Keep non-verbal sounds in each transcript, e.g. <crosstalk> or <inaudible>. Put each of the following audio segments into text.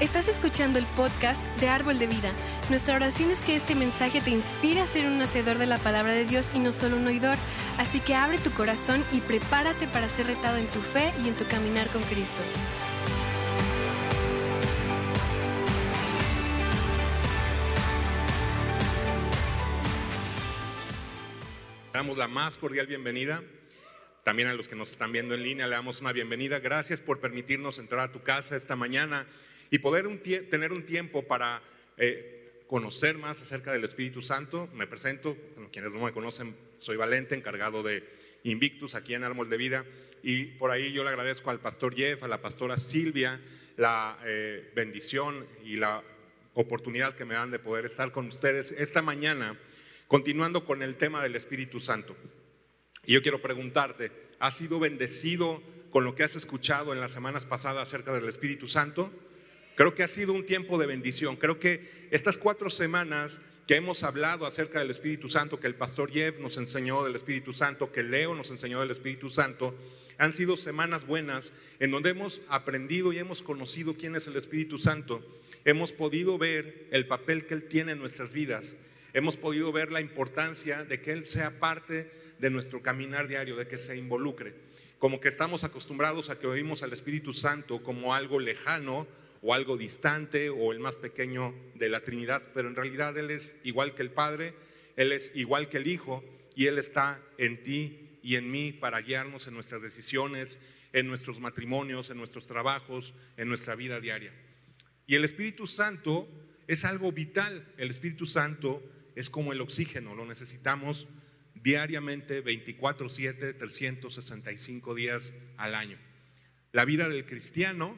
Estás escuchando el podcast de Árbol de Vida. Nuestra oración es que este mensaje te inspire a ser un hacedor de la palabra de Dios y no solo un oidor. Así que abre tu corazón y prepárate para ser retado en tu fe y en tu caminar con Cristo. Damos la más cordial bienvenida. También a los que nos están viendo en línea le damos una bienvenida. Gracias por permitirnos entrar a tu casa esta mañana y poder tener un tiempo para eh, conocer más acerca del Espíritu Santo. Me presento, quienes no me conocen, soy Valente, encargado de Invictus aquí en Árbol de Vida. Y por ahí yo le agradezco al pastor Jeff, a la pastora Silvia, la eh, bendición y la oportunidad que me dan de poder estar con ustedes esta mañana, continuando con el tema del Espíritu Santo. Y yo quiero preguntarte, ¿has sido bendecido con lo que has escuchado en las semanas pasadas acerca del Espíritu Santo? Creo que ha sido un tiempo de bendición. Creo que estas cuatro semanas que hemos hablado acerca del Espíritu Santo, que el pastor Jeff nos enseñó del Espíritu Santo, que Leo nos enseñó del Espíritu Santo, han sido semanas buenas en donde hemos aprendido y hemos conocido quién es el Espíritu Santo. Hemos podido ver el papel que Él tiene en nuestras vidas. Hemos podido ver la importancia de que Él sea parte de nuestro caminar diario, de que se involucre. Como que estamos acostumbrados a que oímos al Espíritu Santo como algo lejano o algo distante o el más pequeño de la Trinidad, pero en realidad Él es igual que el Padre, Él es igual que el Hijo y Él está en ti y en mí para guiarnos en nuestras decisiones, en nuestros matrimonios, en nuestros trabajos, en nuestra vida diaria. Y el Espíritu Santo es algo vital, el Espíritu Santo es como el oxígeno, lo necesitamos diariamente 24/7, 365 días al año. La vida del cristiano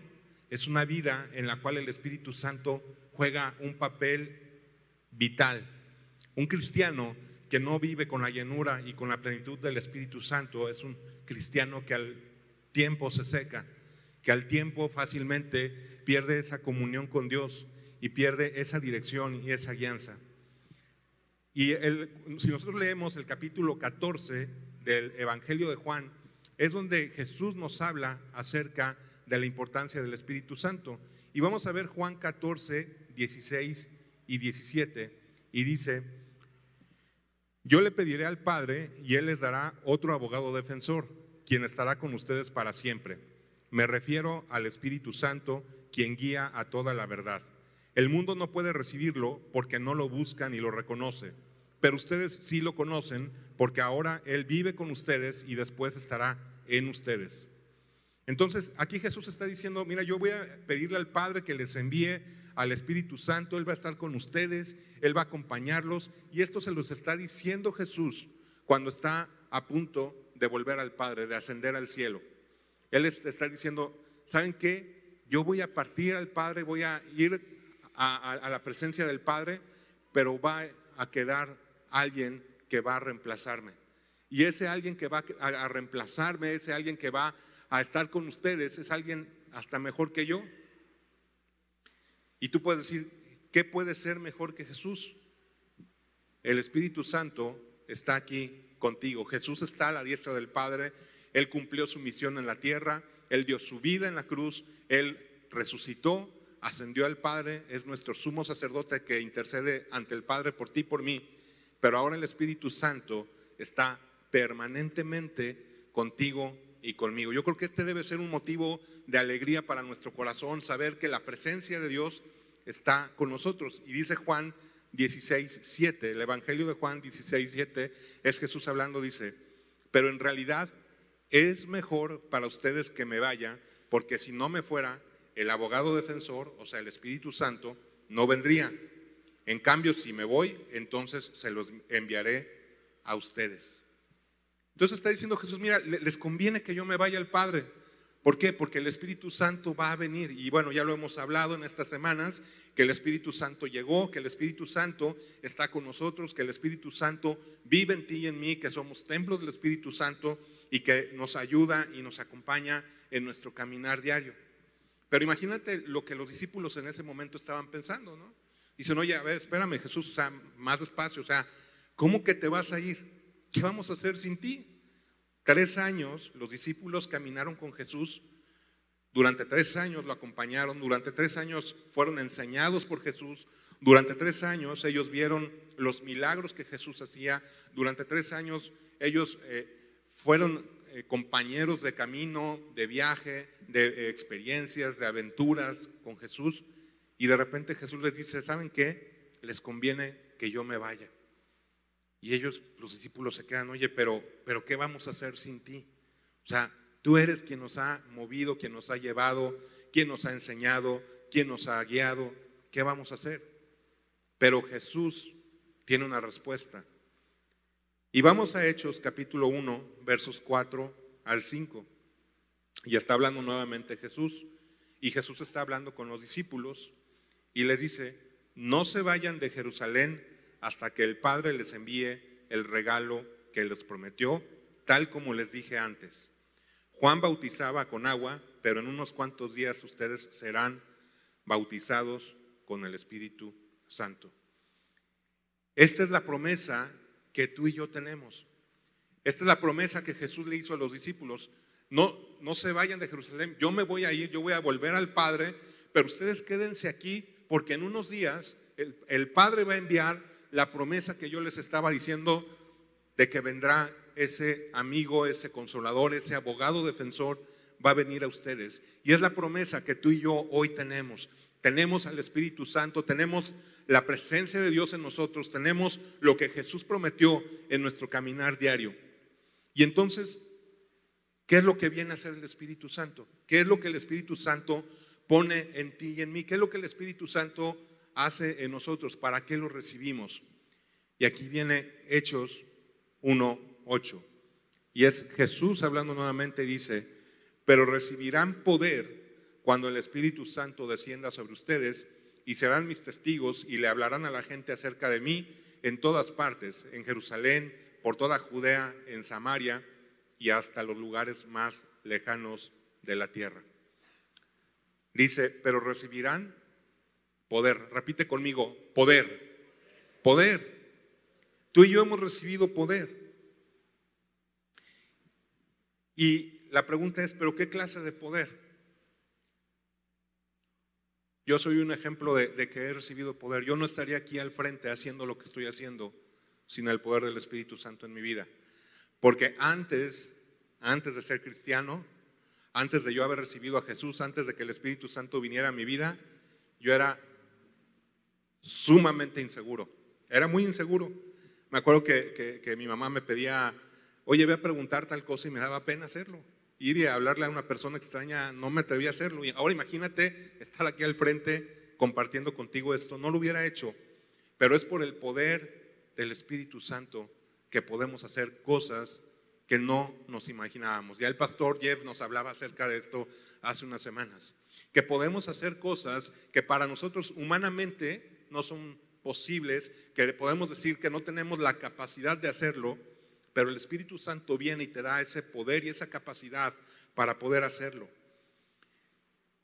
es una vida en la cual el Espíritu Santo juega un papel vital. Un cristiano que no vive con la llenura y con la plenitud del Espíritu Santo es un cristiano que al tiempo se seca, que al tiempo fácilmente pierde esa comunión con Dios y pierde esa dirección y esa guianza. Y si nosotros leemos el capítulo 14 del Evangelio de Juan, es donde Jesús nos habla acerca de la importancia del Espíritu Santo. Y vamos a ver Juan 14, 16 y 17. Y dice, yo le pediré al Padre y Él les dará otro abogado defensor, quien estará con ustedes para siempre. Me refiero al Espíritu Santo, quien guía a toda la verdad. El mundo no puede recibirlo porque no lo busca ni lo reconoce, pero ustedes sí lo conocen porque ahora Él vive con ustedes y después estará en ustedes. Entonces, aquí Jesús está diciendo, mira, yo voy a pedirle al Padre que les envíe al Espíritu Santo, Él va a estar con ustedes, Él va a acompañarlos, y esto se los está diciendo Jesús cuando está a punto de volver al Padre, de ascender al cielo. Él está diciendo, ¿saben qué? Yo voy a partir al Padre, voy a ir a, la presencia del Padre, pero va a quedar alguien que va a reemplazarme. Y ese alguien que va a reemplazarme, ese alguien que va a estar con ustedes es alguien hasta mejor que yo. Y tú puedes decir, ¿qué puede ser mejor que Jesús? El Espíritu Santo está aquí contigo. Jesús está a la diestra del Padre. Él cumplió su misión en la tierra. Él dio su vida en la cruz. Él resucitó, ascendió al Padre. Es nuestro sumo sacerdote que intercede ante el Padre por ti y por mí. Pero ahora el Espíritu Santo está permanentemente contigo y conmigo. Yo creo que este debe ser un motivo de alegría para nuestro corazón, saber que la presencia de Dios está con nosotros. Y dice Juan 16, 7, el Evangelio de Juan 16, 7 es Jesús hablando, dice, pero en realidad es mejor para ustedes que me vaya, porque si no me fuera, el abogado defensor, o sea, el Espíritu Santo, no vendría. En cambio, si me voy, entonces se los enviaré a ustedes. Entonces está diciendo Jesús, mira, les conviene que yo me vaya al Padre. ¿Por qué? Porque el Espíritu Santo va a venir. Y bueno, ya lo hemos hablado en estas semanas, que el Espíritu Santo llegó, que el Espíritu Santo está con nosotros, que el Espíritu Santo vive en ti y en mí, que somos templos del Espíritu Santo y que nos ayuda y nos acompaña en nuestro caminar diario. Pero imagínate lo que los discípulos en ese momento estaban pensando, ¿no? Dicen, oye, a ver, espérame Jesús, o sea, más despacio, o sea, ¿cómo que te vas a ir? ¿Qué vamos a hacer sin ti? Tres años los discípulos caminaron con Jesús Durante tres años lo acompañaron, durante tres años fueron enseñados por Jesús, durante tres años ellos vieron los milagros que Jesús hacía, durante tres años ellos eh, fueron eh, compañeros de camino, de viaje, de eh, experiencias, de aventuras con Jesús, y de repente Jesús les dice, ¿saben qué? Les conviene que yo me vaya. Y ellos, los discípulos, se quedan, oye, pero, pero ¿qué vamos a hacer sin ti? O sea, Tú eres quien nos ha movido, quien nos ha llevado, quien nos ha enseñado, quien nos ha guiado. ¿Qué vamos a hacer? Pero Jesús tiene una respuesta. Y vamos a Hechos capítulo 1, versos 4 al 5. Y está hablando nuevamente Jesús. Y Jesús está hablando con los discípulos y les dice, no se vayan de Jerusalén hasta que el Padre les envíe el regalo que les prometió, tal como les dije antes. Juan bautizaba con agua, pero en unos cuantos días ustedes serán bautizados con el Espíritu Santo. Esta es la promesa que tú y yo tenemos. Esta es la promesa que Jesús le hizo a los discípulos. No, no se vayan de Jerusalén. Yo me voy a ir, yo voy a volver al Padre, pero ustedes quédense aquí porque en unos días el, el Padre va a enviar la promesa que yo les estaba diciendo de que vendrá ese amigo, ese consolador, ese abogado defensor va a venir a ustedes. Y es la promesa que tú y yo hoy tenemos. Tenemos al Espíritu Santo, tenemos la presencia de Dios en nosotros, tenemos lo que Jesús prometió en nuestro caminar diario. Y entonces, ¿qué es lo que viene a hacer el Espíritu Santo? ¿Qué es lo que el Espíritu Santo pone en ti y en mí? ¿Qué es lo que el Espíritu Santo hace en nosotros? ¿Para qué lo recibimos? Y aquí viene Hechos 1, 8. Y es Jesús hablando nuevamente, dice, pero recibirán poder cuando el Espíritu Santo descienda sobre ustedes y serán mis testigos y le hablarán a la gente acerca de mí en todas partes, en Jerusalén, por toda Judea, en Samaria y hasta los lugares más lejanos de la tierra. Dice, pero recibirán poder. Repite conmigo, poder. Poder. Tú y yo hemos recibido poder. Y la pregunta es, ¿pero qué clase de poder? Yo soy un ejemplo de, que he recibido poder. Yo no estaría aquí al frente haciendo lo que estoy haciendo sin el poder del Espíritu Santo en mi vida. Porque antes, antes de ser cristiano, antes de yo haber recibido a Jesús, antes de que el Espíritu Santo viniera a mi vida, yo era sumamente inseguro. Era muy inseguro. Me acuerdo que, que mi mamá me pedía Oye, voy a preguntar tal cosa y me daba pena hacerlo. Ir y hablarle a una persona extraña, no me atreví a hacerlo. Y ahora imagínate estar aquí al frente compartiendo contigo esto. No lo hubiera hecho, pero es por el poder del Espíritu Santo que podemos hacer cosas que no nos imaginábamos. Ya el pastor Jeff nos hablaba acerca de esto hace unas semanas, que podemos hacer cosas que para nosotros humanamente no son posibles, que podemos decir que no tenemos la capacidad de hacerlo, pero el Espíritu Santo viene y te da ese poder y esa capacidad para poder hacerlo.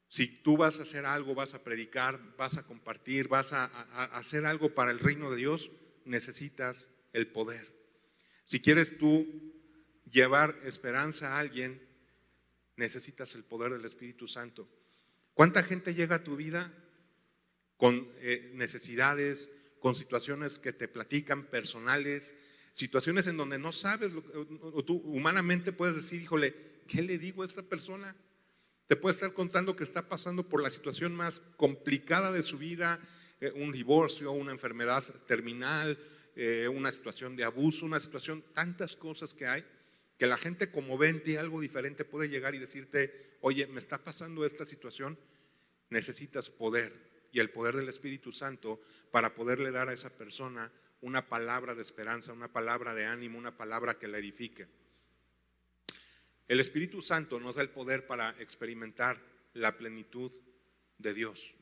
Si tú vas a hacer algo, vas a predicar, vas a compartir, vas a, hacer algo para el reino de Dios, necesitas el poder. Si quieres tú llevar esperanza a alguien, necesitas el poder del Espíritu Santo. ¿Cuánta gente llega a tu vida con eh, necesidades, con situaciones que te platican personales, situaciones en donde no sabes, o tú humanamente puedes decir, híjole, ¿qué le digo a esta persona? Te puede estar contando que está pasando por la situación más complicada de su vida, eh, un divorcio, una enfermedad terminal, eh, una situación de abuso, una situación, tantas cosas que hay, que la gente como ven algo diferente puede llegar y decirte, oye, me está pasando esta situación, necesitas poder y el poder del Espíritu Santo para poderle dar a esa persona una palabra de esperanza, una palabra de ánimo, una palabra que la edifique. El Espíritu Santo nos da el poder para experimentar la plenitud de Dios.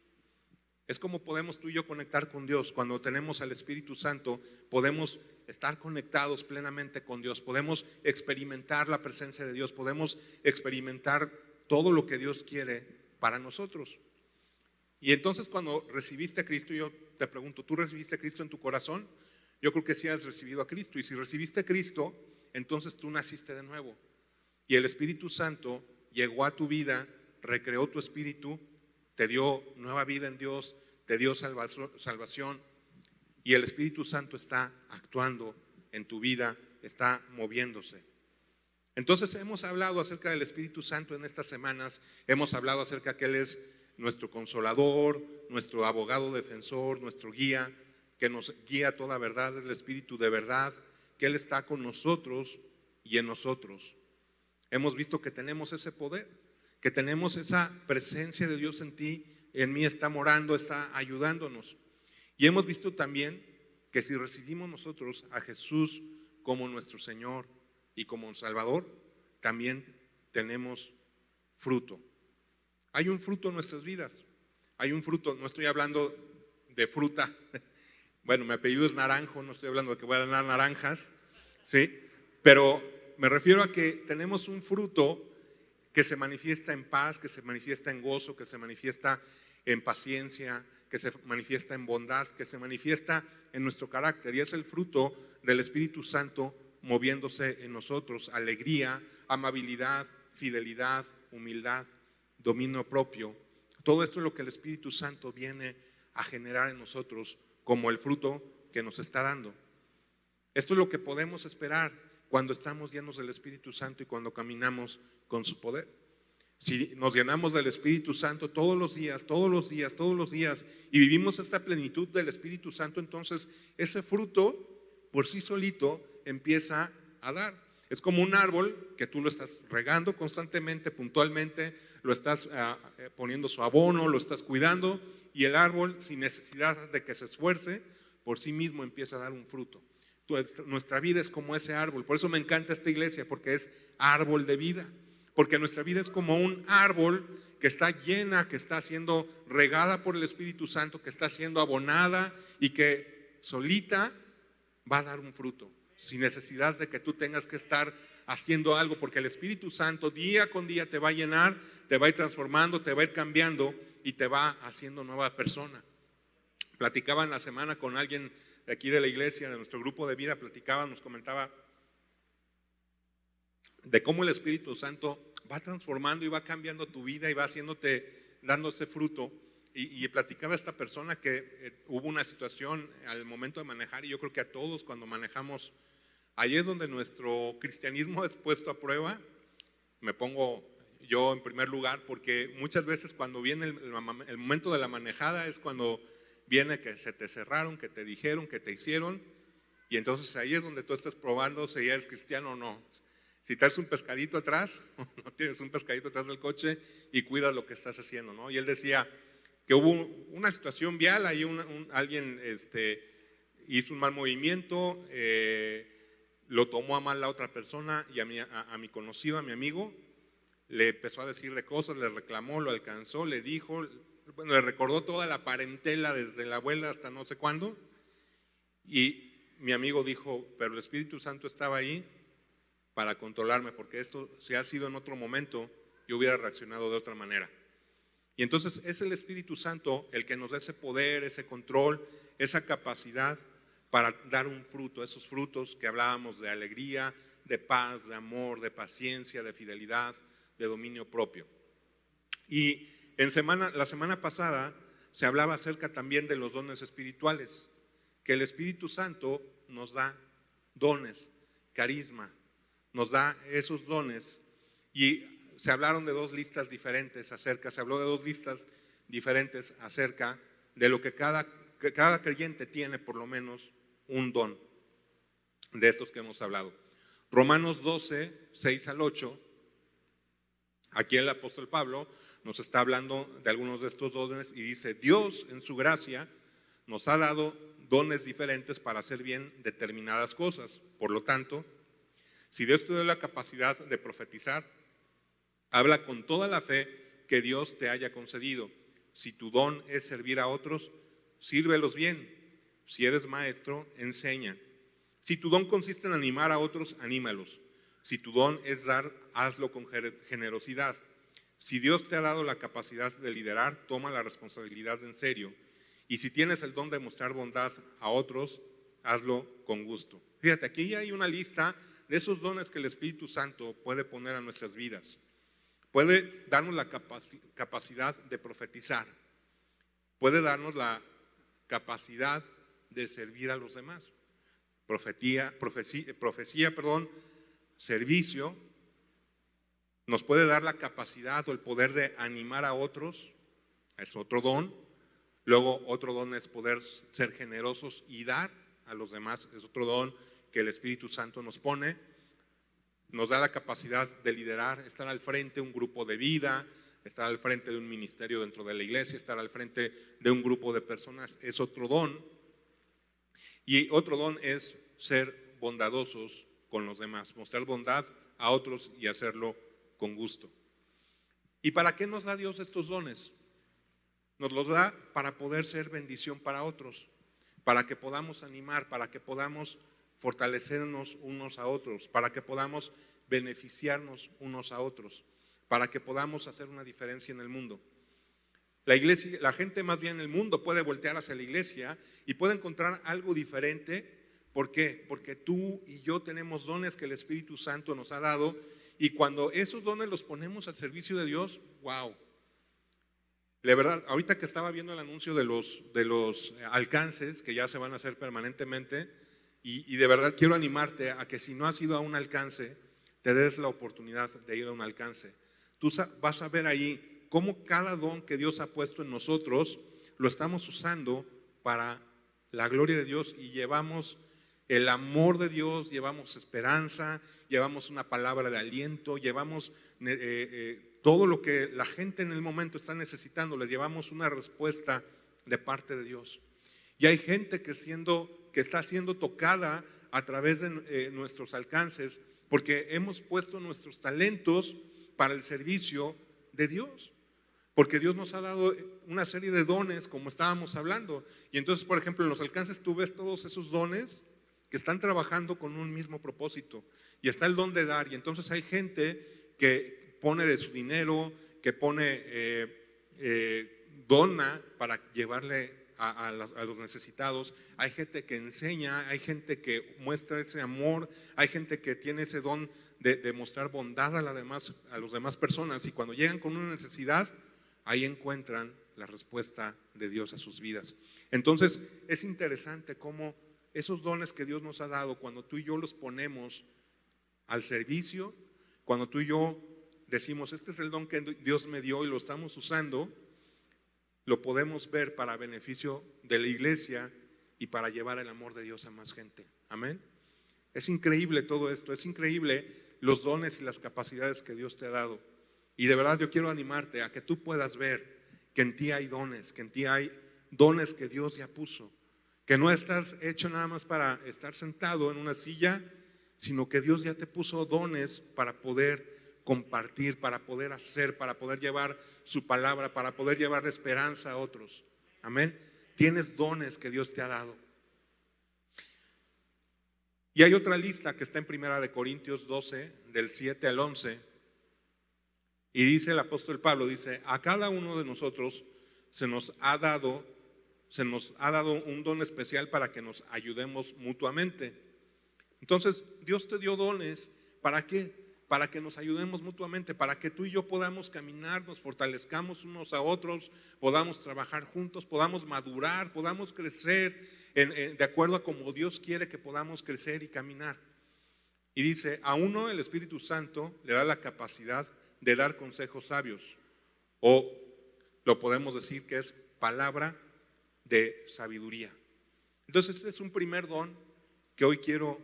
Es como podemos tú y yo conectar con Dios. Cuando tenemos al Espíritu Santo, podemos estar conectados plenamente con Dios, podemos experimentar la presencia de Dios, podemos experimentar todo lo que Dios quiere para nosotros. Y entonces cuando recibiste a Cristo, yo te pregunto, ¿tú recibiste a Cristo en tu corazón? Yo creo que sí has recibido a Cristo. Y si recibiste a Cristo, entonces tú naciste de nuevo. Y el Espíritu Santo llegó a tu vida, recreó tu espíritu, te dio nueva vida en Dios, te dio salvación y el Espíritu Santo está actuando en tu vida, está moviéndose. Entonces hemos hablado acerca del Espíritu Santo en estas semanas, hemos hablado acerca que Él es nuestro consolador, nuestro abogado defensor, nuestro guía, que nos guía toda verdad, es el Espíritu de verdad, que Él está con nosotros y en nosotros. Hemos visto que tenemos ese poder, que tenemos esa presencia de Dios en ti, en mí está morando, está ayudándonos. Y hemos visto también que si recibimos nosotros a Jesús como nuestro Señor y como Salvador, también tenemos fruto. Hay un fruto en nuestras vidas. Hay un fruto, no estoy hablando de fruta. <laughs> Bueno, mi apellido es Naranjo, no estoy hablando de que voy a ganar naranjas, ¿sí? Pero me refiero a que tenemos un fruto que se manifiesta en paz, que se manifiesta en gozo, que se manifiesta en paciencia, que se manifiesta en bondad, que se manifiesta en nuestro carácter y es el fruto del Espíritu Santo moviéndose en nosotros, alegría, amabilidad, fidelidad, humildad, dominio propio. Todo esto es lo que el Espíritu Santo viene a generar en nosotros como el fruto que nos está dando. Esto es lo que podemos esperar cuando estamos llenos del Espíritu Santo y cuando caminamos con su poder. Si nos llenamos del Espíritu Santo todos los días, todos los días, todos los días, y vivimos esta plenitud del Espíritu Santo, entonces ese fruto por sí solito empieza a dar. Es como un árbol que tú lo estás regando constantemente, puntualmente, lo estás ah, eh, poniendo su abono, lo estás cuidando, y el árbol, sin necesidad de que se esfuerce, por sí mismo empieza a dar un fruto. Nuestra vida es como ese árbol. Por eso me encanta esta iglesia, porque es árbol de vida. Porque nuestra vida es como un árbol que está llena, que está siendo regada por el Espíritu Santo, que está siendo abonada y que solita va a dar un fruto, sin necesidad de que tú tengas que estar haciendo algo, porque el Espíritu Santo día con día te va a llenar, te va a ir transformando, te va a ir cambiando y te va haciendo nueva persona. Platicaba en la semana con alguien de aquí de la iglesia, de nuestro grupo de vida, platicaba, nos comentaba de cómo el Espíritu Santo va transformando y va cambiando tu vida y va haciéndote, dando ese fruto. Y, platicaba esta persona que eh, hubo una situación al momento de manejar, y yo creo que a todos cuando manejamos, ahí es donde nuestro cristianismo <laughs> es puesto a prueba. Me pongo yo en primer lugar, porque muchas veces cuando viene el, momento de la manejada es cuando viene que se te cerraron, que te dijeron, que te hicieron, y entonces ahí es donde tú estás probando si eres cristiano o no. Si traes un pescadito atrás, <laughs> no tienes un pescadito atrás del coche y cuidas lo que estás haciendo, ¿no? Y él decía que hubo una situación vial, ahí un, alguien este, hizo un mal movimiento, eh, lo tomó a mal la otra persona y a mi, a mi conocido, a mi amigo, le empezó a decirle cosas, le reclamó, lo alcanzó, le dijo, bueno, le recordó toda la parentela desde la abuela hasta no sé cuándo. Y mi amigo dijo, pero el Espíritu Santo estaba ahí para controlarme, porque esto, si ha sido en otro momento, yo hubiera reaccionado de otra manera. Y entonces es el Espíritu Santo el que nos da ese poder, ese control, esa capacidad para dar un fruto, esos frutos que hablábamos de alegría, de paz, de amor, de paciencia, de fidelidad, de dominio propio. Y en semana, la semana pasada se hablaba acerca también de los dones espirituales, que el Espíritu Santo nos da dones, carisma, nos da esos dones. Y se hablaron de dos listas diferentes acerca, se habló de dos listas diferentes acerca de lo que cada, cada creyente tiene por lo menos un don de estos que hemos hablado. Romanos 12, 6 al 8 Aquí el apóstol Pablo nos está hablando de algunos de estos dones y dice, Dios en su gracia nos ha dado dones diferentes para hacer bien determinadas cosas. Por lo tanto, si Dios te da la capacidad de profetizar, habla con toda la fe que Dios te haya concedido. Si tu don es servir a otros, sírvelos bien. Si eres maestro, enseña. Si tu don consiste en animar a otros, anímalos. Si tu don es dar, hazlo con generosidad. Si Dios te ha dado la capacidad de liderar, toma la responsabilidad en serio. Y si tienes el don de mostrar bondad a otros, hazlo con gusto. Fíjate, aquí hay una lista de esos dones que el Espíritu Santo puede poner a nuestras vidas. puede darnos la capacidad de profetizar, puede darnos la capacidad de servir a los demás. Profetía, profecía, profecía, perdón, servicio, nos puede dar la capacidad o el poder de animar a otros, es otro don. Luego otro don es poder ser generosos y dar a los demás, es otro don que el Espíritu Santo nos pone. Nos da la capacidad de liderar, estar al frente de un grupo de vida, estar al frente de un ministerio dentro de la iglesia, estar al frente de un grupo de personas, es otro don. Y otro don es ser bondadosos con los demás, mostrar bondad a otros y hacerlo con gusto. ¿Y para qué nos da Dios estos dones? Nos los da para poder ser bendición para otros, para que podamos animar, para que podamos fortalecernos unos a otros, para que podamos beneficiarnos unos a otros, para que podamos hacer una diferencia en el mundo. La iglesia, la gente más bien en el mundo puede voltear hacia la iglesia y puede encontrar algo diferente. ¿Por qué? Porque tú y yo tenemos dones que el Espíritu Santo nos ha dado y cuando esos dones los ponemos al servicio de Dios, wow. La verdad, ahorita que estaba viendo el anuncio de los, de los alcances que ya se van a hacer permanentemente, y, y de verdad quiero animarte a que si no has ido a un alcance, te des la oportunidad de ir a un alcance. Tú vas a ver ahí cómo cada don que Dios ha puesto en nosotros lo estamos usando para la gloria de Dios y llevamos el amor de Dios, llevamos esperanza, llevamos una palabra de aliento, llevamos eh, eh, todo lo que la gente en el momento está necesitando, le llevamos una respuesta de parte de Dios. Y hay gente que, siendo, que está siendo tocada a través de eh, nuestros alcances, porque hemos puesto nuestros talentos para el servicio de Dios. Porque Dios nos ha dado una serie de dones, como estábamos hablando. Y entonces, por ejemplo, en los alcances tú ves todos esos dones que están trabajando con un mismo propósito. Y está el don de dar. Y entonces hay gente que pone de su dinero, que pone, eh, eh, dona para llevarle a, los necesitados, hay gente que enseña, hay gente que muestra ese amor, hay gente que tiene ese don de, mostrar bondad a, la demás, a las demás personas y cuando llegan con una necesidad, ahí encuentran la respuesta de Dios a sus vidas. Entonces, es interesante cómo esos dones que Dios nos ha dado, cuando tú y yo los ponemos al servicio, cuando tú y yo decimos, este es el don que Dios me dio y lo estamos usando, lo podemos ver para beneficio de la iglesia y para llevar el amor de Dios a más gente. Amén. Es increíble todo esto, es increíble los dones y las capacidades que Dios te ha dado. Y de verdad yo quiero animarte a que tú puedas ver que en ti hay dones, que en ti hay dones que Dios ya puso, que no estás hecho nada más para estar sentado en una silla, sino que Dios ya te puso dones para poder compartir, para poder hacer, para poder llevar su palabra, para poder llevar esperanza a otros. Amén. Tienes dones que Dios te ha dado. Y hay otra lista que está en Primera de Corintios 12, del 7 al 11. Y dice el apóstol Pablo, dice, a cada uno de nosotros se nos ha dado, se nos ha dado un don especial para que nos ayudemos mutuamente. Entonces, Dios te dio dones, ¿para qué? para que nos ayudemos mutuamente, para que tú y yo podamos caminar, nos fortalezcamos unos a otros, podamos trabajar juntos, podamos madurar, podamos crecer de acuerdo a como Dios quiere que podamos crecer y caminar. Y dice, a uno el Espíritu Santo le da la capacidad de dar consejos sabios, o lo podemos decir que es palabra de sabiduría. Entonces, este es un primer don que hoy quiero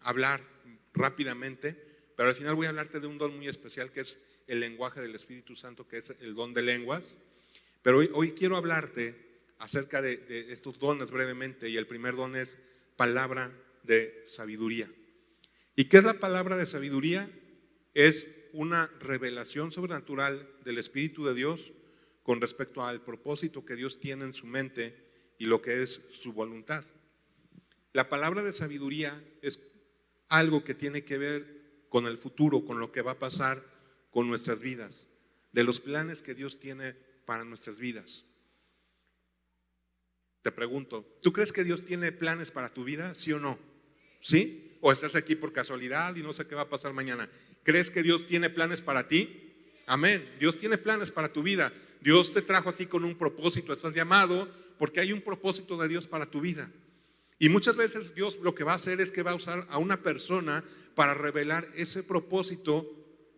hablar rápidamente pero al final voy a hablarte de un don muy especial que es el lenguaje del Espíritu Santo, que es el don de lenguas. Pero hoy, quiero hablarte acerca de, de, estos dones brevemente y el primer don es palabra de sabiduría. ¿Y qué es la palabra de sabiduría? Es una revelación sobrenatural del Espíritu de Dios con respecto al propósito que Dios tiene en su mente y lo que es su voluntad. La palabra de sabiduría es algo que tiene que ver con el futuro, con lo que va a pasar con nuestras vidas, de los planes que Dios tiene para nuestras vidas. Te pregunto, ¿tú crees que Dios tiene planes para tu vida? ¿Sí o no? ¿Sí? ¿O estás aquí por casualidad y no sé qué va a pasar mañana? ¿Crees que Dios tiene planes para ti? Amén. Dios tiene planes para tu vida. Dios te trajo aquí con un propósito. Estás llamado porque hay un propósito de Dios para tu vida. Y muchas veces Dios lo que va a hacer es que va a usar a una persona para revelar ese propósito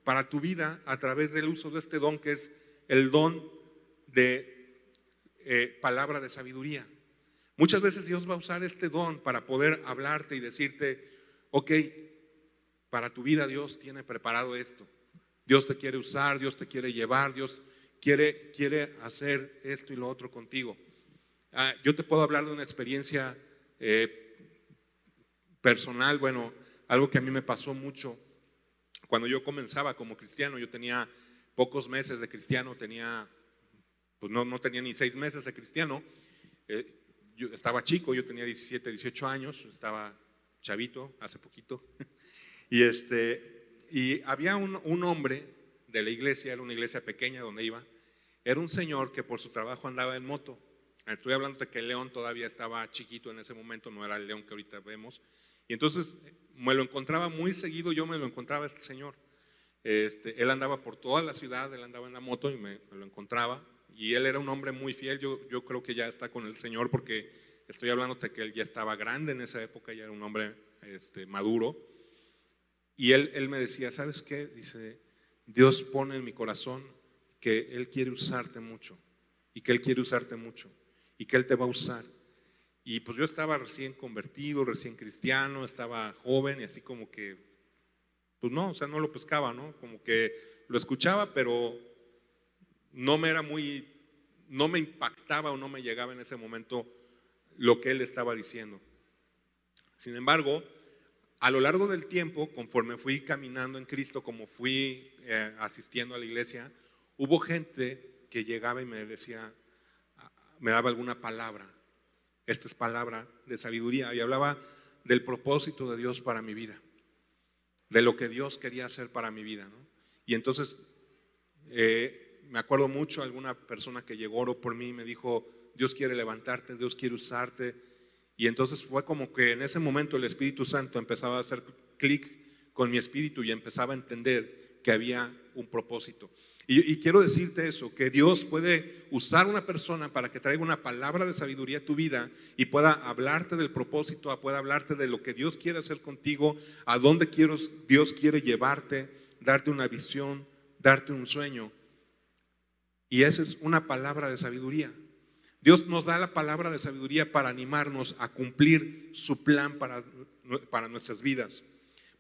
para tu vida a través del uso de este don que es el don de eh, palabra de sabiduría. Muchas veces Dios va a usar este don para poder hablarte y decirte, ok, para tu vida Dios tiene preparado esto. Dios te quiere usar, Dios te quiere llevar, Dios quiere, quiere hacer esto y lo otro contigo. Ah, yo te puedo hablar de una experiencia eh, personal, bueno, algo que a mí me pasó mucho. Cuando yo comenzaba como cristiano, yo tenía pocos meses de cristiano, tenía, pues no, no tenía ni seis meses de cristiano. Eh, yo estaba chico, yo tenía 17, 18 años, estaba chavito hace poquito. <laughs> y, este, y había un, un hombre de la iglesia, era una iglesia pequeña donde iba, era un señor que por su trabajo andaba en moto. Estoy hablando de que el león todavía estaba chiquito en ese momento, no era el león que ahorita vemos. Y entonces me lo encontraba muy seguido, yo me lo encontraba este señor. Este, él andaba por toda la ciudad, él andaba en la moto y me, lo encontraba. Y él era un hombre muy fiel, yo, yo creo que ya está con el Señor porque estoy hablando de que él ya estaba grande en esa época, ya era un hombre este, maduro. Y él, él me decía, ¿sabes qué? Dice, Dios pone en mi corazón que Él quiere usarte mucho y que Él quiere usarte mucho y que Él te va a usar. Y pues yo estaba recién convertido, recién cristiano, estaba joven y así como que, pues no, o sea, no lo pescaba, ¿no? Como que lo escuchaba, pero no me era muy, no me impactaba o no me llegaba en ese momento lo que Él estaba diciendo. Sin embargo, a lo largo del tiempo, conforme fui caminando en Cristo, como fui eh, asistiendo a la iglesia, hubo gente que llegaba y me decía, me daba alguna palabra esta es palabra de sabiduría y hablaba del propósito de Dios para mi vida, de lo que Dios quería hacer para mi vida. Y entonces eh, me acuerdo mucho alguna persona que llegó oró por mí y me dijo, Dios quiere levantarte, Dios quiere usarte. Y entonces fue como que en ese momento el Espíritu Santo empezaba a hacer clic con mi espíritu y empezaba a entender que había un propósito. Y, quiero decirte eso, que Dios puede usar una persona para que traiga una palabra de sabiduría a tu vida y pueda hablarte del propósito, pueda hablarte de lo que Dios quiere hacer contigo, a dónde Dios quiere llevarte, darte una visión, darte un sueño. Y esa es una palabra de sabiduría. Dios nos da la palabra de sabiduría para animarnos a cumplir su plan para, para nuestras vidas,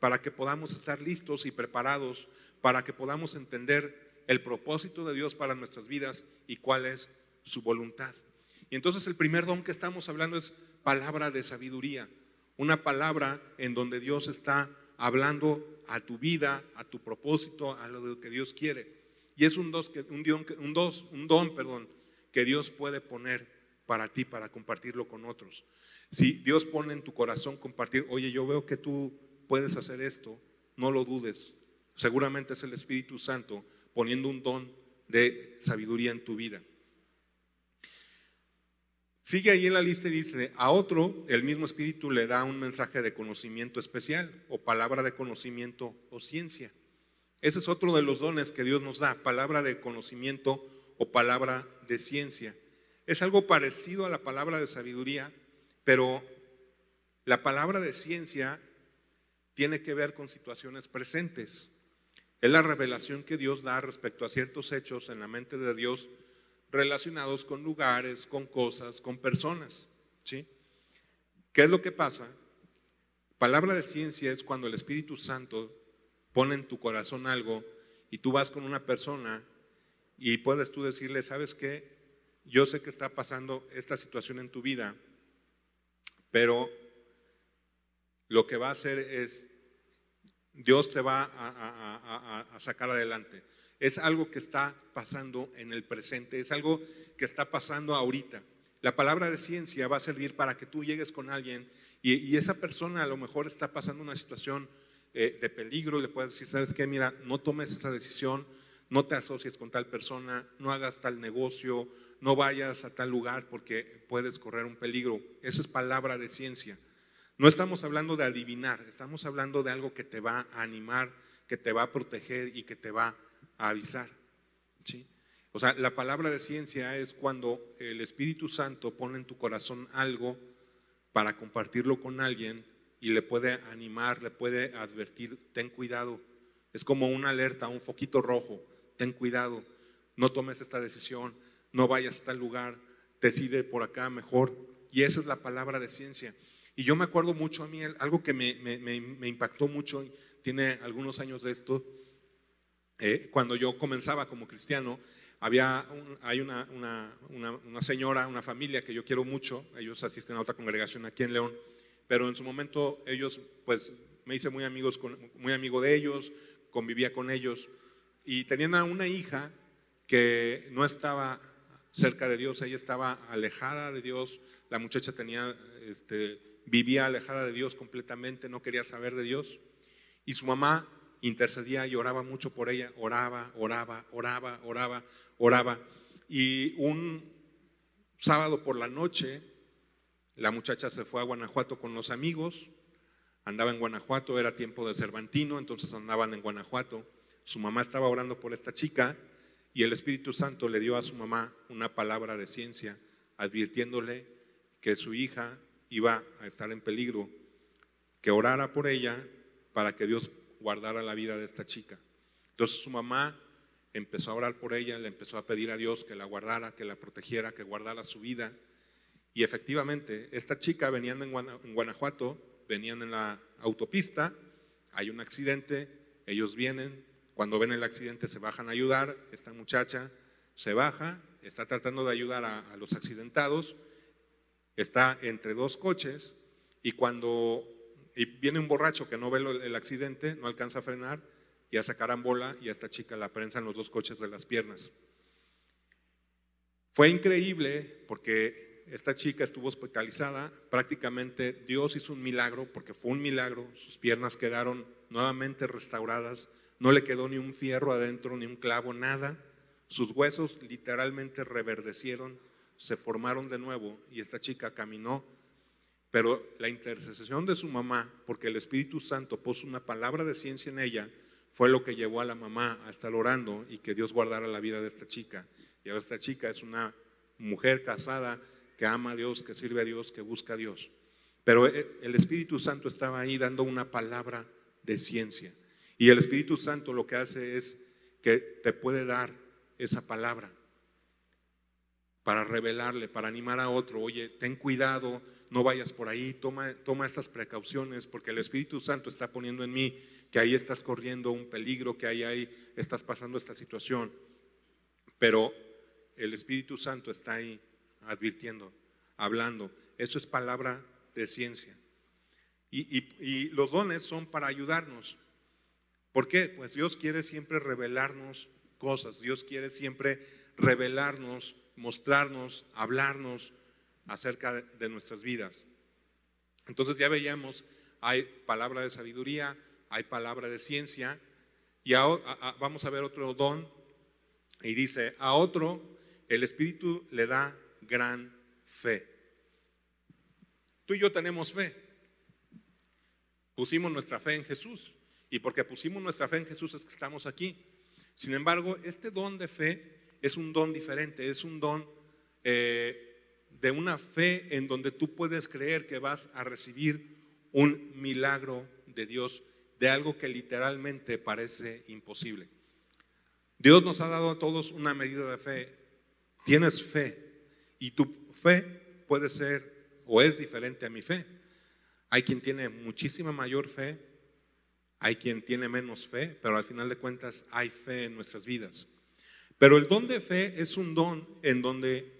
para que podamos estar listos y preparados, para que podamos entender el propósito de Dios para nuestras vidas y cuál es su voluntad. Y entonces el primer don que estamos hablando es palabra de sabiduría, una palabra en donde Dios está hablando a tu vida, a tu propósito, a lo que Dios quiere. Y es un, dos, un, don, un, un don perdón, que Dios puede poner para ti, para compartirlo con otros. Si Dios pone en tu corazón compartir, oye, yo veo que tú puedes hacer esto, no lo dudes. Seguramente es el Espíritu Santo poniendo un don de sabiduría en tu vida. Sigue ahí en la lista y dice, a otro el mismo espíritu le da un mensaje de conocimiento especial o palabra de conocimiento o ciencia. Ese es otro de los dones que Dios nos da, palabra de conocimiento o palabra de ciencia. Es algo parecido a la palabra de sabiduría, pero la palabra de ciencia tiene que ver con situaciones presentes. Es la revelación que Dios da respecto a ciertos hechos en la mente de Dios relacionados con lugares, con cosas, con personas. ¿sí? ¿Qué es lo que pasa? Palabra de ciencia es cuando el Espíritu Santo pone en tu corazón algo y tú vas con una persona y puedes tú decirle, ¿sabes qué? Yo sé que está pasando esta situación en tu vida, pero lo que va a hacer es Dios te va a, sacar adelante. Es algo que está pasando en el presente, es algo que está pasando ahorita. La palabra de ciencia va a servir para que tú llegues con alguien y, esa persona a lo mejor está pasando una situación eh, de peligro y le puedes decir, ¿sabes qué? Mira, no tomes esa decisión, no te asocies con tal persona, no hagas tal negocio, no vayas a tal lugar porque puedes correr un peligro. Eso es palabra de ciencia. No estamos hablando de adivinar, estamos hablando de algo que te va a animar, que te va a proteger y que te va a avisar. ¿sí? O sea, la palabra de ciencia es cuando el Espíritu Santo pone en tu corazón algo para compartirlo con alguien y le puede animar, le puede advertir, ten cuidado. Es como una alerta, un foquito rojo, ten cuidado, no tomes esta decisión, no vayas a tal lugar, decide por acá mejor. Y esa es la palabra de ciencia. Y yo me acuerdo mucho a mí, algo que me, impactó mucho, tiene algunos años de esto, eh, cuando yo comenzaba como cristiano, había hay una, una, señora, una familia que yo quiero mucho, ellos asisten a otra congregación aquí en León, pero en su momento ellos, pues me hice muy, amigos muy amigo de ellos, convivía con ellos, y tenían a una hija que no estaba cerca de Dios, ella estaba alejada de Dios, la muchacha este, vivía alejada de Dios completamente, no quería saber de Dios, y su mamá intercedía y oraba mucho por ella, oraba, oraba, oraba, oraba, oraba. Y un sábado por la noche, la muchacha se fue a Guanajuato con los amigos, andaba en Guanajuato, era tiempo de Cervantino, entonces andaban en Guanajuato. Su mamá estaba orando por esta chica y el Espíritu Santo le dio a su mamá una palabra de ciencia, advirtiéndole que su hija iba a estar en peligro, que orara por ella para que Dios guardara la vida de esta chica. Entonces su mamá empezó a orar por ella, le empezó a pedir a Dios que la guardara, que la protegiera, que guardara su vida. Y efectivamente, esta chica venían en Guanajuato, venían en la autopista, hay un accidente, ellos vienen, cuando ven el accidente se bajan a ayudar, esta muchacha se baja, está tratando de ayudar a, los accidentados, está entre dos coches y cuando viene un borracho que no ve el accidente, no alcanza a frenar, y a sacar bola y a esta chica la prensa en los dos coches de las piernas. Fue increíble porque esta chica estuvo hospitalizada, prácticamente Dios hizo un milagro, porque fue un milagro, sus piernas quedaron nuevamente restauradas, no le quedó ni un fierro adentro, ni un clavo, nada, sus huesos literalmente reverdecieron, se formaron de nuevo y esta chica caminó, pero la intercesión de su mamá, porque el Espíritu Santo puso una palabra de ciencia en ella, fue lo que llevó a la mamá a estar orando y que Dios guardara la vida de esta chica. Y ahora esta chica es una mujer casada que ama a Dios, que sirve a Dios, que busca a Dios. Pero eh, el Espíritu Santo estaba ahí dando una palabra de ciencia. Y el Espíritu Santo lo que hace es que te puede dar esa palabra para revelarle, para animar a otro, oye, ten cuidado, no vayas por ahí, toma, toma estas precauciones, porque el Espíritu Santo está poniendo en mí que ahí estás corriendo un peligro, que ahí, ahí estás pasando esta situación. Pero el Espíritu Santo está ahí advirtiendo, hablando. Eso es palabra de ciencia. Y, y, los dones son para ayudarnos. ¿Por qué? Pues Dios quiere siempre revelarnos cosas. Dios quiere siempre revelarnos, mostrarnos, hablarnos acerca de nuestras vidas. Entonces ya veíamos, hay palabra de sabiduría, hay palabra de ciencia, y vamos a ver otro don, y dice, a otro el Espíritu le da gran fe. Tú y yo tenemos fe. Pusimos nuestra fe en Jesús, y porque pusimos nuestra fe en Jesús es que estamos aquí. Sin embargo, este don de fe es un don diferente, es un don eh, de una fe en donde tú puedes creer que vas a recibir un milagro de Dios de algo que literalmente parece imposible. Dios nos ha dado a todos una medida de fe. Tienes fe y tu fe puede ser o es diferente a mi fe. Hay quien tiene muchísima mayor fe, hay quien tiene menos fe, pero al final de cuentas hay fe en nuestras vidas. Pero el don de fe es un don en donde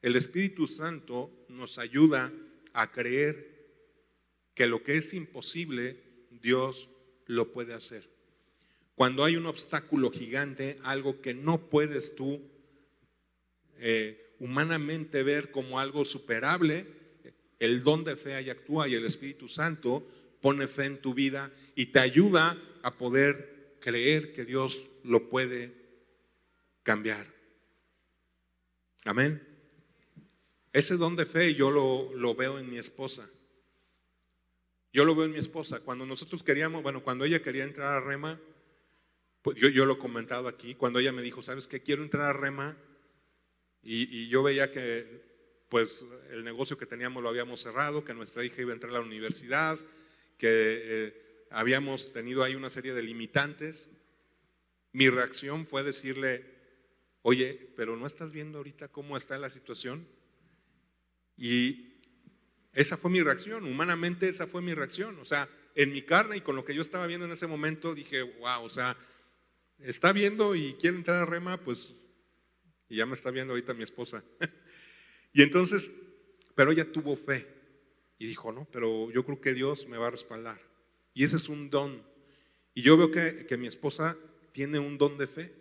el Espíritu Santo nos ayuda a creer que lo que es imposible Dios lo puede hacer. Cuando hay un obstáculo gigante, algo que no puedes tú eh, humanamente ver como algo superable, el don de fe ahí actúa y el Espíritu Santo pone fe en tu vida y te ayuda a poder creer que Dios lo puede cambiar. Amén. Ese don de fe yo lo, lo veo en mi esposa. Yo lo veo en mi esposa. Cuando nosotros queríamos, bueno, cuando ella quería entrar a Rema, Pues yo, yo lo he comentado aquí, cuando ella me dijo, ¿sabes qué? Quiero entrar a Rema y, yo veía que pues el negocio que teníamos lo habíamos cerrado, que nuestra hija iba a entrar a la universidad, que eh, habíamos tenido ahí una serie de limitantes. Mi reacción fue decirle, oye, pero ¿no estás viendo ahorita cómo está la situación? Y esa fue mi reacción, humanamente esa fue mi reacción. O sea, en mi carne y con lo que yo estaba viendo en ese momento, dije, wow, o sea, está viendo y quiere entrar a Rema, pues, y ya me está viendo ahorita mi esposa. <laughs> y entonces, pero ella tuvo fe y dijo, no, pero yo creo que Dios me va a respaldar. Y ese es un don. Y yo veo que, que mi esposa tiene un don de fe.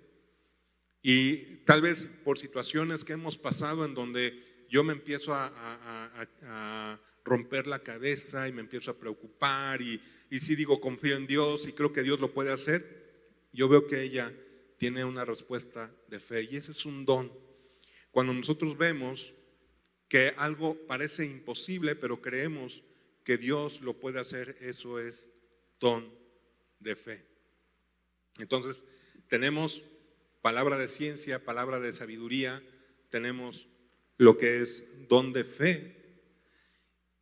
Y tal vez por situaciones que hemos pasado en donde yo me empiezo a, romper la cabeza y me empiezo a preocupar y, y si digo confío en Dios y creo que Dios lo puede hacer, yo veo que ella tiene una respuesta de fe y ese es un don. Cuando nosotros vemos que algo parece imposible, pero creemos que Dios lo puede hacer, eso es don de fe. Entonces, tenemos palabra de ciencia, palabra de sabiduría, tenemos lo que es don de fe.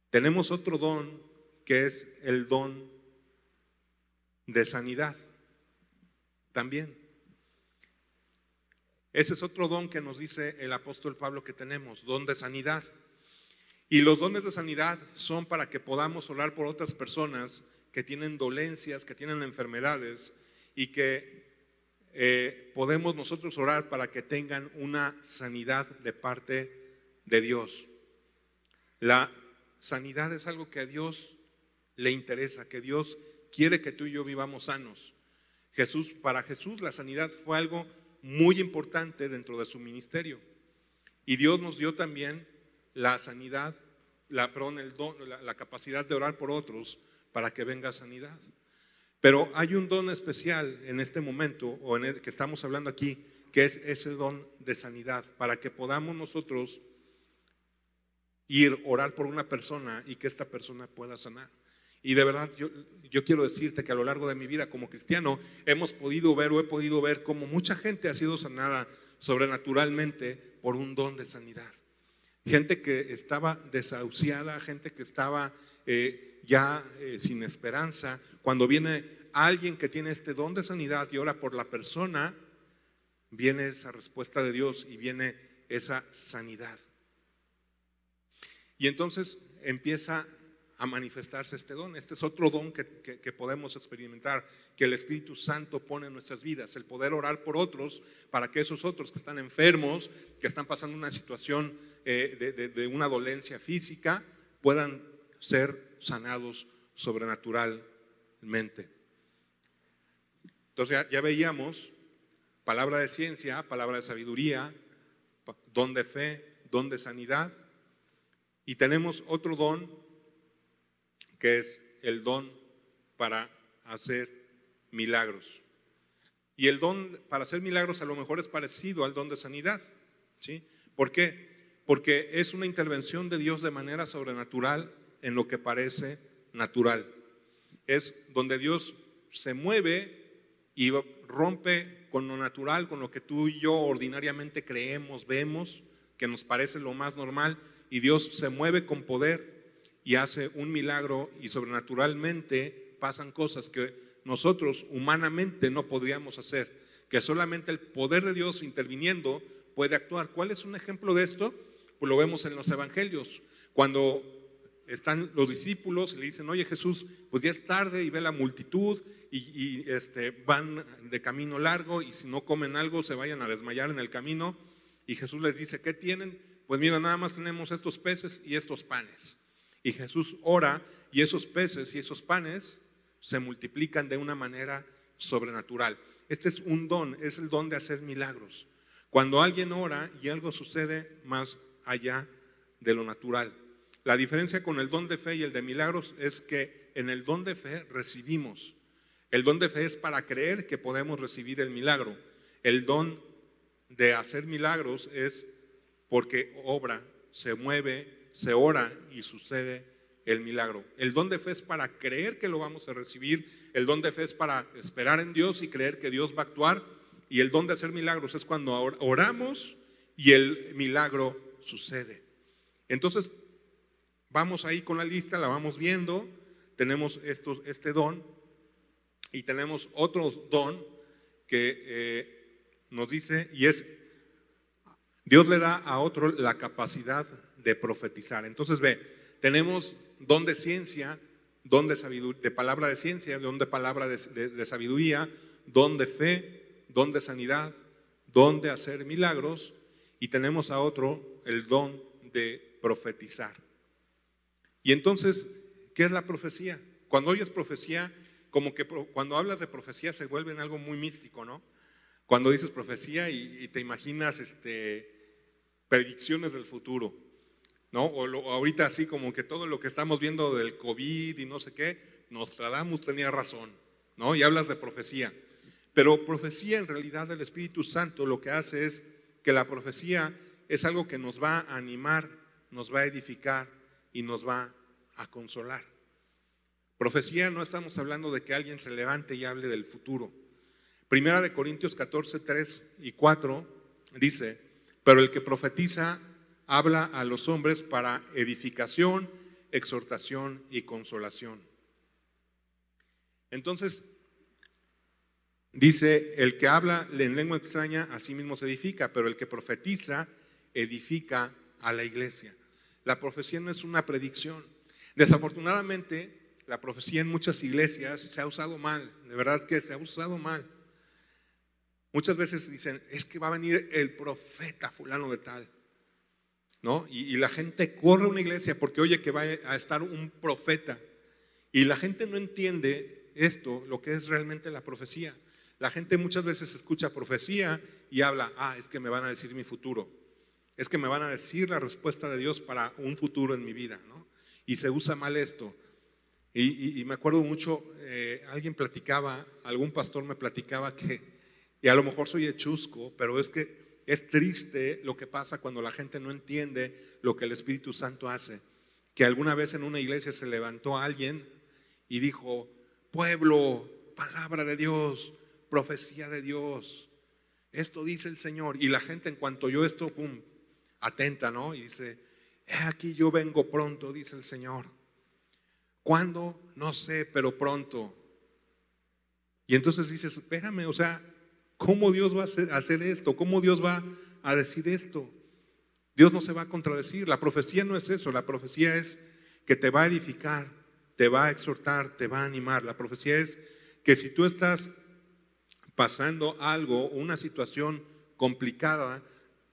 Tenemos otro don que es el don de sanidad. También. Ese es otro don que nos dice el apóstol Pablo que tenemos, don de sanidad. Y los dones de sanidad son para que podamos orar por otras personas que tienen dolencias, que tienen enfermedades y que eh, podemos nosotros orar para que tengan una sanidad de parte de Dios. La sanidad es algo que a Dios le interesa, que Dios quiere que tú y yo vivamos sanos. Jesús, para Jesús la sanidad fue algo muy importante dentro de su ministerio. Y Dios nos dio también la sanidad, la, perdón, el don, la, capacidad de orar por otros para que venga sanidad. Pero hay un don especial en este momento, o en el que estamos hablando aquí, que es ese don de sanidad, para que podamos nosotros ir, orar por una persona y que esta persona pueda sanar. Y de verdad, yo, yo, quiero decirte que a lo largo de mi vida como cristiano hemos podido ver o he podido ver cómo mucha gente ha sido sanada sobrenaturalmente por un don de sanidad. Gente que estaba desahuciada, gente que estaba eh, ya eh, sin esperanza. Cuando viene alguien que tiene este don de sanidad y ora por la persona, viene esa respuesta de Dios y viene esa sanidad. Y entonces empieza a manifestarse este don. Este es otro don que, podemos experimentar, que el Espíritu Santo pone en nuestras vidas, el poder orar por otros para que esos otros que están enfermos, que están pasando una situación eh, de, una dolencia física, puedan ser sanados sobrenaturalmente. Entonces ya veíamos palabra de ciencia, palabra de sabiduría, don de fe, don de sanidad y tenemos otro don que es el don para hacer milagros. Y el don para hacer milagros a lo mejor es parecido al don de sanidad. ¿sí? ¿Por qué? Porque es una intervención de Dios de manera sobrenatural en lo que parece natural. Es donde Dios se mueve y rompe con lo natural, con lo que tú y yo ordinariamente creemos, vemos, que nos parece lo más normal, y Dios se mueve con poder y hace un milagro y sobrenaturalmente pasan cosas que nosotros humanamente no podríamos hacer, que solamente el poder de Dios interviniendo puede actuar. ¿Cuál es un ejemplo de esto? Pues lo vemos en los evangelios, cuando están los discípulos y le dicen, oye Jesús, pues ya es tarde y ve la multitud y, este, van de camino largo y si no comen algo se vayan a desmayar en el camino. Y Jesús les dice, ¿qué tienen? Pues mira, nada más tenemos estos peces y estos panes. Y Jesús ora y esos peces y esos panes se multiplican de una manera sobrenatural. Este es un don, es el don de hacer milagros. Cuando alguien ora y algo sucede más allá de lo natural. La diferencia con el don de fe y el de milagros es que en el don de fe recibimos. El don de fe es para creer que podemos recibir el milagro. El don de hacer milagros es porque obra, se mueve, se ora y sucede el milagro. El don de fe es para creer que lo vamos a recibir, el don de fe es para esperar en Dios y creer que Dios va a actuar, y el don de hacer milagros es cuando oramos y el milagro sucede. Entonces, vamos ahí con la lista, la vamos viendo, tenemos este don y tenemos otro don que eh, nos dice, y es, Dios le da a otro la capacidad de profetizar. Entonces ve, tenemos don de ciencia, don de, de palabra de ciencia, don de palabra de, sabiduría, don de fe, don de sanidad, don de hacer milagros, y tenemos a otro el don de profetizar. Y entonces, ¿qué es la profecía? Cuando oyes profecía, como que cuando hablas de profecía se vuelve en algo muy místico, ¿no? Cuando dices profecía y, te imaginas este, predicciones del futuro, ¿no? O, ahorita así como que todo lo que estamos viendo del COVID y no sé qué, Nostradamus tenía razón, ¿no? Y hablas de profecía. Pero profecía en realidad el Espíritu Santo lo que hace es que la profecía es algo que nos va a animar, nos va a edificar y nos va a consolar. Profecía no estamos hablando de que alguien se levante y hable del futuro. Primera de Corintios 14, 3 y 4 dice, pero el que profetiza habla a los hombres para edificación, exhortación y consolación. Entonces, dice, el que habla en lengua extraña a sí mismo se edifica, pero el que profetiza edifica a la iglesia. La profecía no es una predicción. Desafortunadamente, la profecía en muchas iglesias se ha usado mal, de verdad que se ha usado mal. Muchas veces dicen, es que va a venir el profeta fulano de tal. ¿No? Y, la gente corre a una iglesia porque oye que va a estar un profeta. Y la gente no entiende esto, lo que es realmente la profecía. La gente muchas veces escucha profecía y habla, ah, es que me van a decir mi futuro. Es que me van a decir la respuesta de Dios para un futuro en mi vida. Y se usa mal esto. Y, me acuerdo mucho, eh, alguien platicaba, algún pastor me platicaba que, y a lo mejor soy hechusco, pero es que es triste lo que pasa cuando la gente no entiende lo que el Espíritu Santo hace. Que alguna vez en una iglesia se levantó alguien y dijo, pueblo, palabra de Dios, profecía de Dios, esto dice el Señor. Y la gente en cuanto oyó esto, pum, atenta, ¿no? Y dice, he aquí yo vengo pronto, dice el Señor. ¿Cuándo? No sé, pero pronto. Y entonces dices, espérame, o sea, ¿cómo Dios va a hacer, esto? ¿Cómo Dios va a decir esto? Dios no se va a contradecir. La profecía no es eso, la profecía es que te va a edificar, te va a exhortar, te va a animar. La profecía es que si tú estás pasando algo, una situación complicada,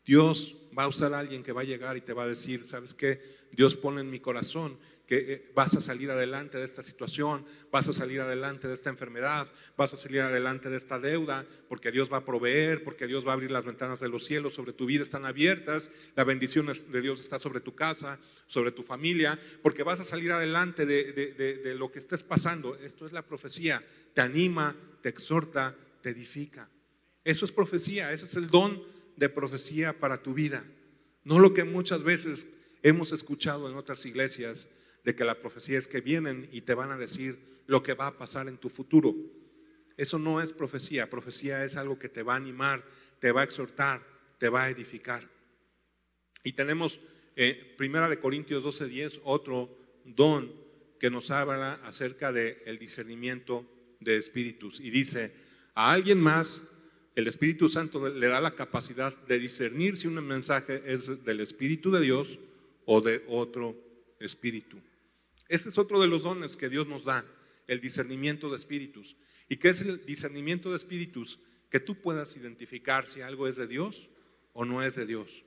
Dios va a usar a alguien que va a llegar y te va a decir, ¿sabes qué? Dios pone en mi corazón que eh, vas a salir adelante de esta situación, vas a salir adelante de esta enfermedad, vas a salir adelante de esta deuda, porque Dios va a proveer, porque Dios va a abrir las ventanas de los cielos sobre tu vida, están abiertas, la bendición de Dios está sobre tu casa, sobre tu familia, porque vas a salir adelante de, lo que estés pasando. Esto es la profecía, te anima, te exhorta, te edifica. Eso es profecía, ese es el don de profecía para tu vida. No lo que muchas veces hemos escuchado en otras iglesias de que la profecía es que vienen y te van a decir lo que va a pasar en tu futuro. Eso no es profecía. Profecía es algo que te va a animar, te va a exhortar, te va a edificar. Y tenemos eh, Primera de Corintios 12:10 otro don que nos habla acerca del discernimiento de espíritus. Y dice, a alguien más el Espíritu Santo le da la capacidad de discernir si un mensaje es del Espíritu de Dios o de otro espíritu. Este es otro de los dones que Dios nos da, el discernimiento de espíritus. ¿Y qué es el discernimiento de espíritus? Que tú puedas identificar si algo es de Dios o no es de Dios.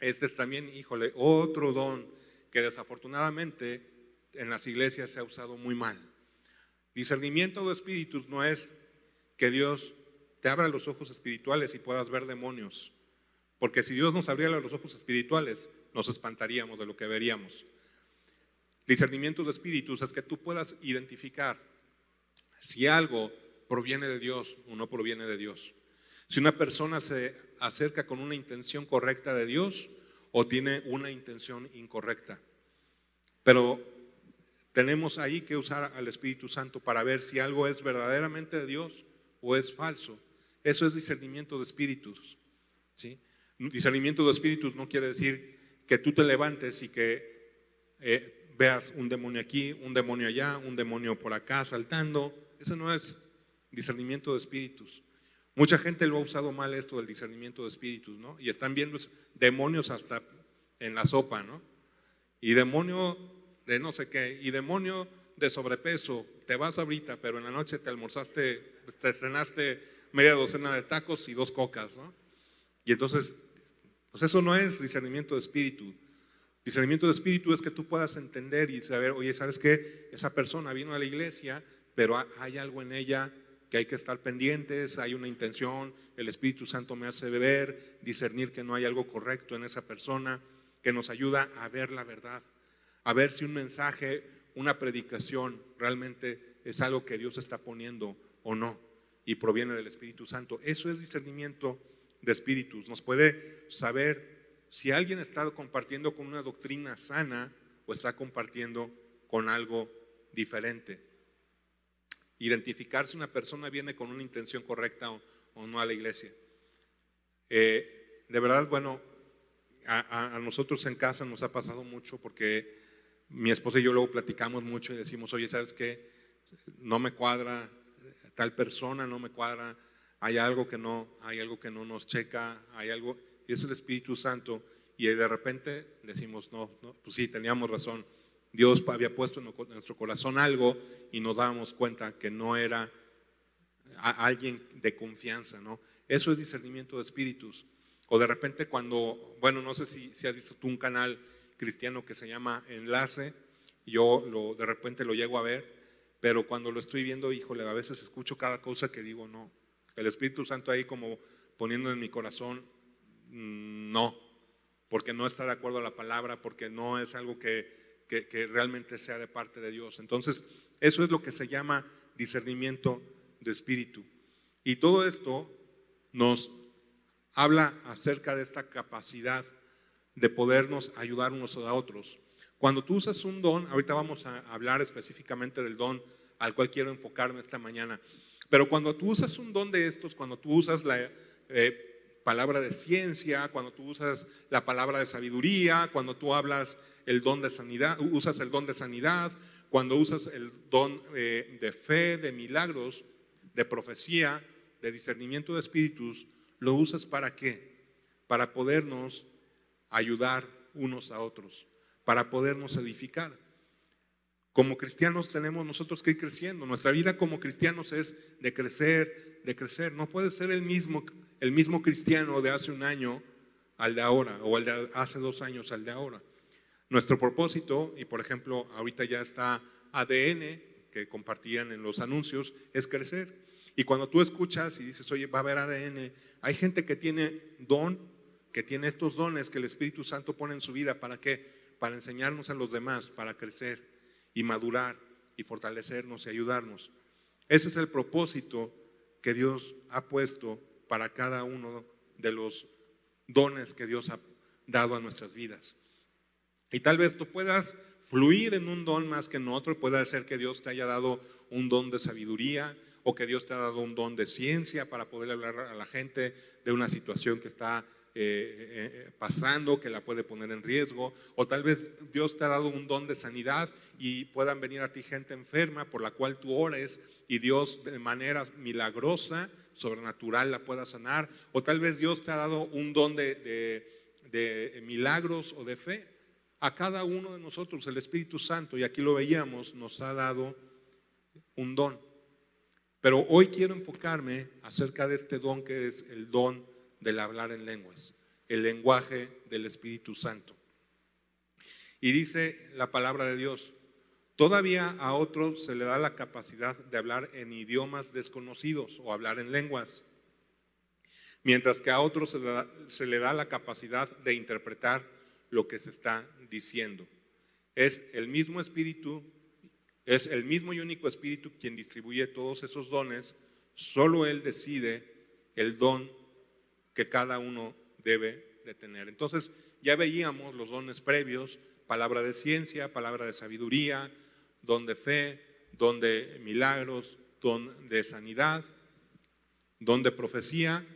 Este es también, híjole, otro don que desafortunadamente en las iglesias se ha usado muy mal. Discernimiento de espíritus no es que Dios te abra los ojos espirituales y puedas ver demonios. Porque si Dios nos abriera los ojos espirituales, nos espantaríamos de lo que veríamos. Discernimiento de espíritus es que tú puedas identificar si algo proviene de Dios o no proviene de Dios. Si una persona se acerca con una intención correcta de Dios o tiene una intención incorrecta. Pero tenemos ahí que usar al Espíritu Santo para ver si algo es verdaderamente de Dios o es falso. Eso es discernimiento de espíritus. ¿sí? Discernimiento de espíritus no quiere decir que tú te levantes y que eh, veas un demonio aquí, un demonio allá, un demonio por acá saltando. Eso no es discernimiento de espíritus. Mucha gente lo ha usado mal esto del discernimiento de espíritus, ¿no? Y están viendo demonios hasta en la sopa, ¿no? Y demonio de no sé qué, y demonio de sobrepeso, te vas ahorita, pero en la noche te almorzaste, te cenaste media docena de tacos y dos cocas, ¿no? Y entonces, pues eso no es discernimiento de espíritu. Discernimiento de espíritu es que tú puedas entender y saber, oye, ¿sabes qué? Esa persona vino a la iglesia, pero hay algo en ella que hay que estar pendientes, hay una intención, el Espíritu Santo me hace ver, discernir que no hay algo correcto en esa persona, que nos ayuda a ver la verdad, a ver si un mensaje, una predicación realmente es algo que Dios está poniendo o no y proviene del Espíritu Santo. Eso es discernimiento de espíritus. Nos puede saber si alguien está compartiendo con una doctrina sana o está compartiendo con algo diferente identificar si una persona viene con una intención correcta o, no a la iglesia. Eh, de verdad, bueno, a, nosotros en casa nos ha pasado mucho porque mi esposa y yo luego platicamos mucho y decimos, oye, ¿sabes qué? No me cuadra tal persona, no me cuadra, hay algo que no, hay algo que no nos checa, hay algo, y es el Espíritu Santo, y de repente decimos, no, pues sí, teníamos razón Dios había puesto en nuestro corazón algo y nos dábamos cuenta que no era alguien de confianza, ¿no? Eso es discernimiento de espíritus. O de repente cuando, bueno, no sé si, si has visto tú un canal cristiano que se llama Enlace, yo lo, de repente lo llego a ver, pero cuando lo estoy viendo, híjole, a veces escucho cada cosa que digo, no. El Espíritu Santo ahí como poniendo en mi corazón, no, porque no está de acuerdo a la palabra, porque no es algo que, que, realmente sea de parte de Dios. Entonces, eso es lo que se llama discernimiento de espíritu. Y todo esto nos habla acerca de esta capacidad de podernos ayudar unos a otros. Cuando tú usas un don, ahorita vamos a hablar específicamente del don al cual quiero enfocarme esta mañana, pero cuando tú usas un don de estos, cuando tú usas la eh, palabra de ciencia, cuando tú usas la palabra de sabiduría, cuando tú hablas el don de sanidad, usas el don de sanidad, cuando usas el don eh, de fe, de milagros, de profecía, de discernimiento de espíritus, lo usas para qué? Para podernos ayudar unos a otros, para podernos edificar. Como cristianos tenemos nosotros que ir creciendo. Nuestra vida como cristianos es de crecer, de crecer. No puede ser el mismo el mismo cristiano de hace un año al de ahora, o el de hace dos años al de ahora. Nuestro propósito, y por ejemplo, ahorita ya está ADN, que compartían en los anuncios, es crecer. Y cuando tú escuchas y dices, oye, va a haber ADN, hay gente que tiene don, que tiene estos dones que el Espíritu Santo pone en su vida. ¿Para qué? Para enseñarnos a los demás, para crecer y madurar y fortalecernos y ayudarnos. Ese es el propósito que Dios ha puesto para cada uno de los dones que Dios ha dado a nuestras vidas. Y tal vez tú puedas fluir en un don más que en otro, puede ser que Dios te haya dado un don de sabiduría o que Dios te ha dado un don de ciencia para poder hablar a la gente de una situación que está eh, eh, pasando, que la puede poner en riesgo, o tal vez Dios te ha dado un don de sanidad y puedan venir a ti gente enferma por la cual tú ores y Dios de manera milagrosa, sobrenatural la pueda sanar, o tal vez Dios te ha dado un don de, de milagros o de fe. A cada uno de nosotros el Espíritu Santo, y aquí lo veíamos, nos ha dado un don. Pero hoy quiero enfocarme acerca de este don que es el don del hablar en lenguas, el lenguaje del Espíritu Santo. Y dice la palabra de Dios, todavía a otros se le da la capacidad de hablar en idiomas desconocidos o hablar en lenguas, mientras que a otros se le da, se le da la capacidad de interpretar lo que se está diciendo. Es el mismo Espíritu, es el mismo y único Espíritu quien distribuye todos esos dones, solo Él decide el don que cada uno debe de tener. Entonces, ya veíamos los dones previos, palabra de ciencia, palabra de sabiduría, don de fe, don de milagros, don de sanidad, don de profecía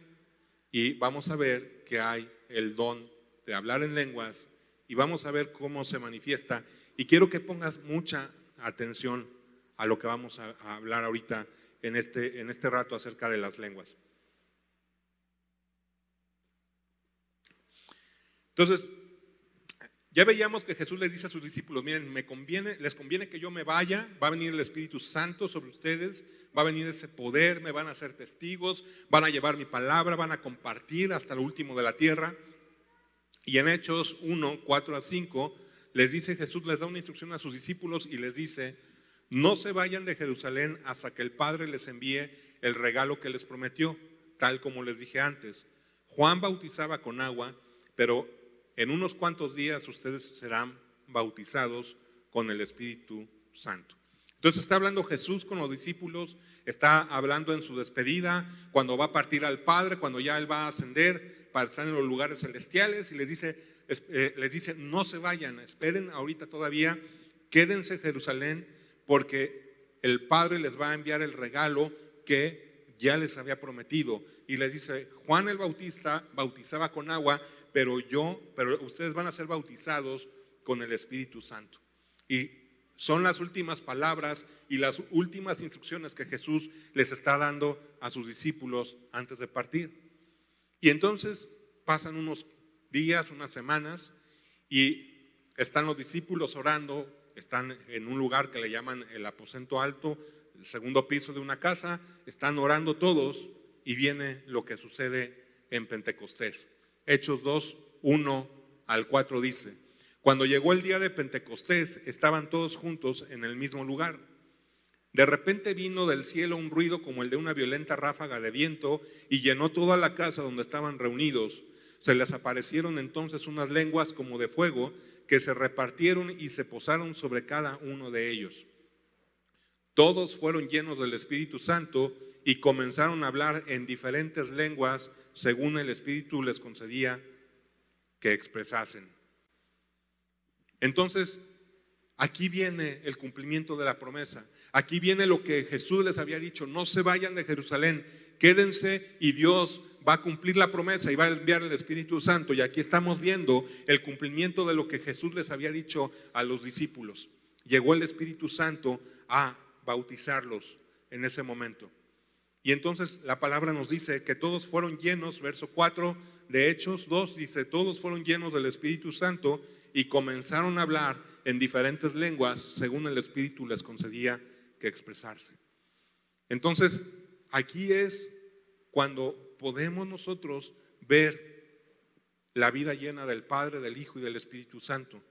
y vamos a ver que hay el don de hablar en lenguas y vamos a ver cómo se manifiesta. Y quiero que pongas mucha atención a lo que vamos a, hablar ahorita en este, en este rato acerca de las lenguas. Entonces, ya veíamos que Jesús les dice a sus discípulos, miren, me conviene, les conviene que yo me vaya, va a venir el Espíritu Santo sobre ustedes, va a venir ese poder, me van a hacer testigos, van a llevar mi palabra, van a compartir hasta lo último de la tierra. Y en Hechos 1, 4 a 5, les dice Jesús, les da una instrucción a sus discípulos y les dice, no se vayan de Jerusalén hasta que el Padre les envíe el regalo que les prometió, tal como les dije antes. Juan bautizaba con agua, pero en unos cuantos días ustedes serán bautizados con el Espíritu Santo. Entonces está hablando Jesús con los discípulos, está hablando en su despedida, cuando va a partir al Padre, cuando ya Él va a ascender para estar en los lugares celestiales y les dice, eh, les dice, no se vayan, esperen ahorita todavía, quédense en Jerusalén porque el Padre les va a enviar el regalo que ya les había prometido. Y les dice, Juan el Bautista bautizaba con agua, pero yo, pero ustedes van a ser bautizados con el Espíritu Santo. Y son las últimas palabras y las últimas instrucciones que Jesús les está dando a sus discípulos antes de partir. Y entonces pasan unos días, unas semanas, y están los discípulos orando, están en un lugar que le llaman el aposento alto, el segundo piso de una casa, están orando todos y viene lo que sucede en Pentecostés. Hechos 2, 1 al 4 dice, cuando llegó el día de Pentecostés, estaban todos juntos en el mismo lugar. De repente vino del cielo un ruido como el de una violenta ráfaga de viento y llenó toda la casa donde estaban reunidos. Se les aparecieron entonces unas lenguas como de fuego que se repartieron y se posaron sobre cada uno de ellos. Todos fueron llenos del Espíritu Santo y comenzaron a hablar en diferentes lenguas según el Espíritu les concedía que expresasen. Entonces, aquí viene el cumplimiento de la promesa. Aquí viene lo que Jesús les había dicho, no se vayan de Jerusalén, quédense y Dios va a cumplir la promesa y va a enviar el Espíritu Santo. Y aquí estamos viendo el cumplimiento de lo que Jesús les había dicho a los discípulos. Llegó el Espíritu Santo a bautizarlos en ese momento. Y entonces la palabra nos dice que todos fueron llenos, verso 4 de Hechos 2 dice, todos fueron llenos del Espíritu Santo y comenzaron a hablar en diferentes lenguas según el Espíritu les concedía que expresarse. Entonces, aquí es cuando podemos nosotros ver la vida llena del Padre, del Hijo y del Espíritu Santo.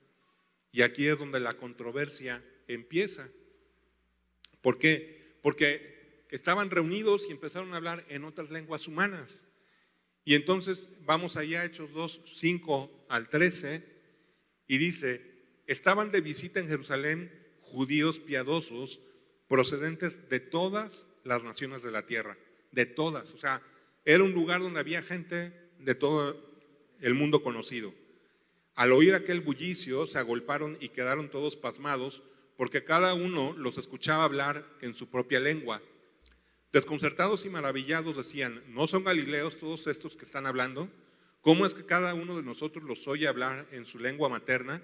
Y aquí es donde la controversia empieza. ¿Por qué? Porque estaban reunidos y empezaron a hablar en otras lenguas humanas. Y entonces vamos allá Hechos 2, 5 al 13, y dice, estaban de visita en Jerusalén judíos piadosos procedentes de todas las naciones de la tierra, de todas. O sea, era un lugar donde había gente de todo el mundo conocido. Al oír aquel bullicio, se agolparon y quedaron todos pasmados porque cada uno los escuchaba hablar en su propia lengua. Desconcertados y maravillados decían, ¿no son galileos todos estos que están hablando? ¿Cómo es que cada uno de nosotros los oye hablar en su lengua materna?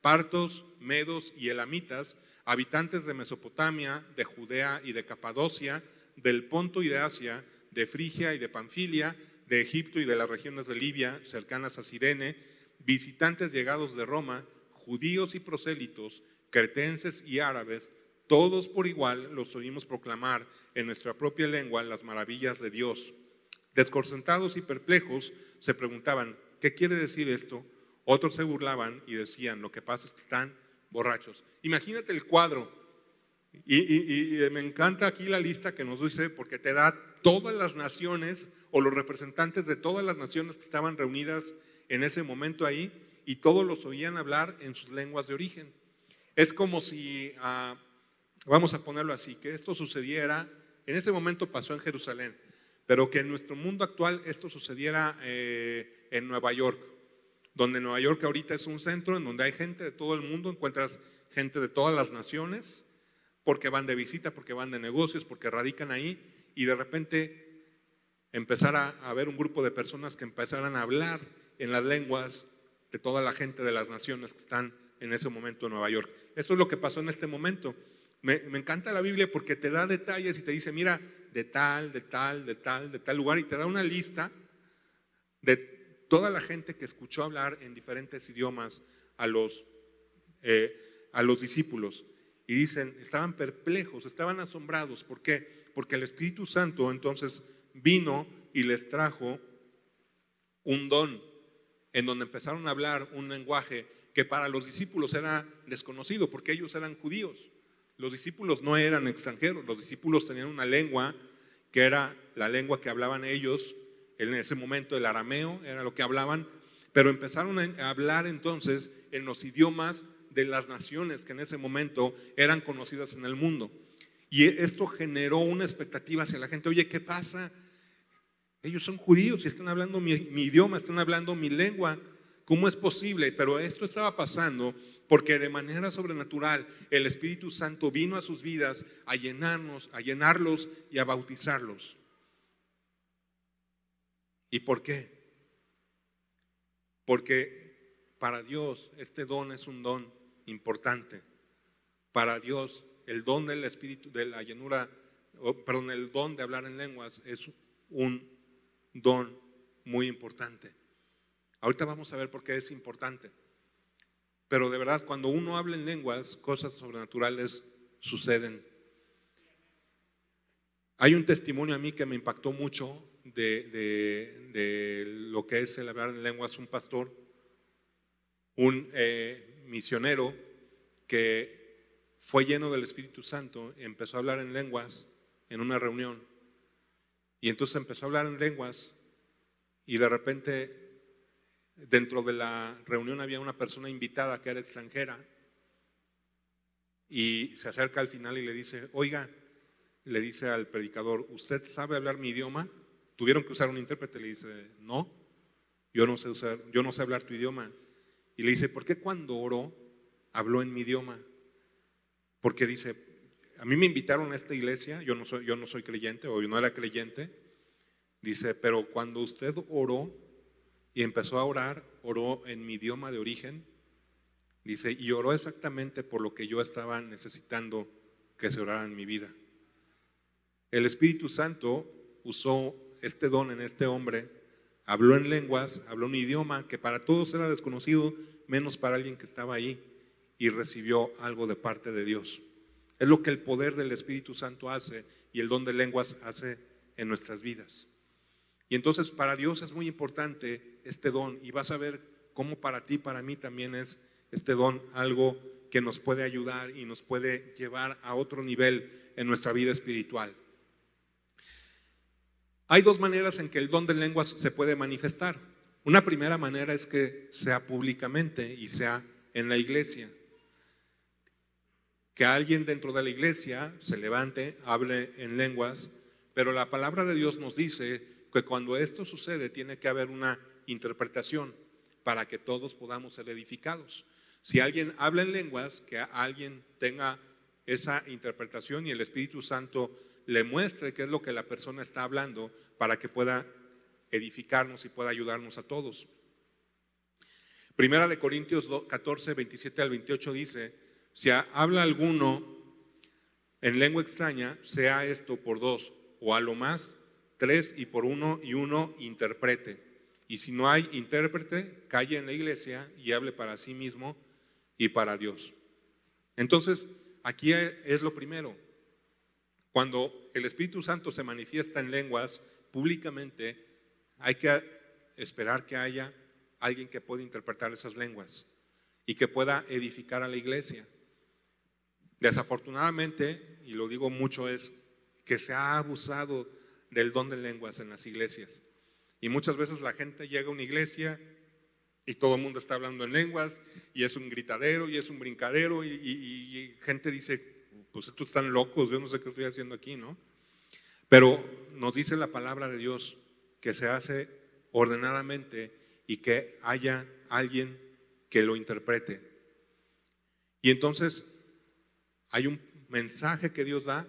Partos, medos y elamitas, habitantes de Mesopotamia, de Judea y de Capadocia, del Ponto y de Asia, de Frigia y de Panfilia, de Egipto y de las regiones de Libia, cercanas a Sirene, visitantes llegados de Roma, judíos y prosélitos, cretenses y árabes, todos por igual los oímos proclamar en nuestra propia lengua las maravillas de Dios. Desconcertados y perplejos se preguntaban, ¿qué quiere decir esto? Otros se burlaban y decían, lo que pasa es que están borrachos. Imagínate el cuadro. Y, me encanta aquí la lista que nos dice, porque te da todas las naciones o los representantes de todas las naciones que estaban reunidas en ese momento ahí, y todos los oían hablar en sus lenguas de origen. Es como si, ah, vamos a ponerlo así, que esto sucediera, en ese momento pasó en Jerusalén, pero que en nuestro mundo actual esto sucediera eh, en Nueva York donde Nueva York ahorita es un centro en donde hay gente de todo el mundo, encuentras gente de todas las naciones, porque van de visita, porque van de negocios, porque radican ahí, y de repente empezar a, a ver un grupo de personas que empezaran a hablar en las lenguas de toda la gente de las naciones que están en ese momento en Nueva York. Esto es lo que pasó en este momento. Me, encanta la Biblia porque te da detalles y te dice, mira, de tal, de tal, de tal, de tal lugar, y te da una lista de toda la gente que escuchó hablar en diferentes idiomas a los, eh, a los discípulos. Y dicen, estaban perplejos, estaban asombrados. ¿Por qué? Porque el Espíritu Santo entonces vino y les trajo un don en donde empezaron a hablar un lenguaje que para los discípulos era desconocido, porque ellos eran judíos. Los discípulos no eran extranjeros, los discípulos tenían una lengua que era la lengua que hablaban ellos, en ese momento el arameo era lo que hablaban, pero empezaron a hablar entonces en los idiomas de las naciones que en ese momento eran conocidas en el mundo. Y esto generó una expectativa hacia la gente, oye, ¿qué pasa? Ellos son judíos y están hablando mi, idioma, están hablando mi lengua. ¿Cómo es posible? Pero esto estaba pasando porque de manera sobrenatural el Espíritu Santo vino a sus vidas a llenarnos, a llenarlos y a bautizarlos. ¿Y por qué? Porque para Dios este don es un don importante. Para Dios el don del Espíritu, de la llenura, perdón, el don de hablar en lenguas es un don muy importante. Ahorita vamos a ver por qué es importante. Pero de verdad, cuando uno habla en lenguas, cosas sobrenaturales suceden. Hay un testimonio a mí que me impactó mucho de, lo que es el hablar en lenguas. Un pastor, un eh, misionero que fue lleno del Espíritu Santo, empezó a hablar en lenguas en una reunión y entonces empezó a hablar en lenguas y de repente dentro de la reunión había una persona invitada que era extranjera y se acerca al final y le dice, oiga, le dice al predicador, ¿usted sabe hablar mi idioma? Tuvieron que usar un intérprete, le dice, no, yo no sé usar, yo no sé hablar tu idioma. Y le dice, ¿por qué cuando oró habló en mi idioma? Porque dice, a mí me invitaron a esta iglesia, yo no soy, yo no soy creyente o yo no era creyente. Dice, pero cuando usted oró y empezó a orar, oró en mi idioma de origen. Dice, y oró exactamente por lo que yo estaba necesitando que se orara en mi vida. El Espíritu Santo usó este don en este hombre, habló en lenguas, habló un idioma que para todos era desconocido, menos para alguien que estaba ahí, y recibió algo de parte de Dios. Es lo que el poder del Espíritu Santo hace y el don de lenguas hace en nuestras vidas. Y entonces para Dios es muy importante este don y vas a ver cómo para ti, para mí también es este don algo que nos puede ayudar y nos puede llevar a otro nivel en nuestra vida espiritual. Hay dos maneras en que el don de lenguas se puede manifestar. Una primera manera es que sea públicamente y sea en la iglesia que alguien dentro de la iglesia se levante, hable en lenguas, pero la palabra de Dios nos dice que cuando esto sucede tiene que haber una interpretación para que todos podamos ser edificados. Si alguien habla en lenguas, que alguien tenga esa interpretación y el Espíritu Santo le muestre qué es lo que la persona está hablando para que pueda edificarnos y pueda ayudarnos a todos. Primera de Corintios 14, 27 al 28 dice, si habla alguno en lengua extraña, sea esto por dos, o a lo más tres y por uno, y uno interprete. Y si no hay intérprete, calle en la iglesia y hable para sí mismo y para Dios. Entonces, aquí es lo primero. Cuando el Espíritu Santo se manifiesta en lenguas públicamente, hay que esperar que haya alguien que pueda interpretar esas lenguas y que pueda edificar a la iglesia. Desafortunadamente, y lo digo mucho, es que se ha abusado del don de lenguas en las iglesias. Y muchas veces la gente llega a una iglesia y todo el mundo está hablando en lenguas y es un gritadero y es un brincadero y, gente dice, pues estos están locos, yo no sé qué estoy haciendo aquí, ¿no? Pero nos dice la palabra de Dios que se hace ordenadamente y que haya alguien que lo interprete. Y entonces hay un mensaje que Dios da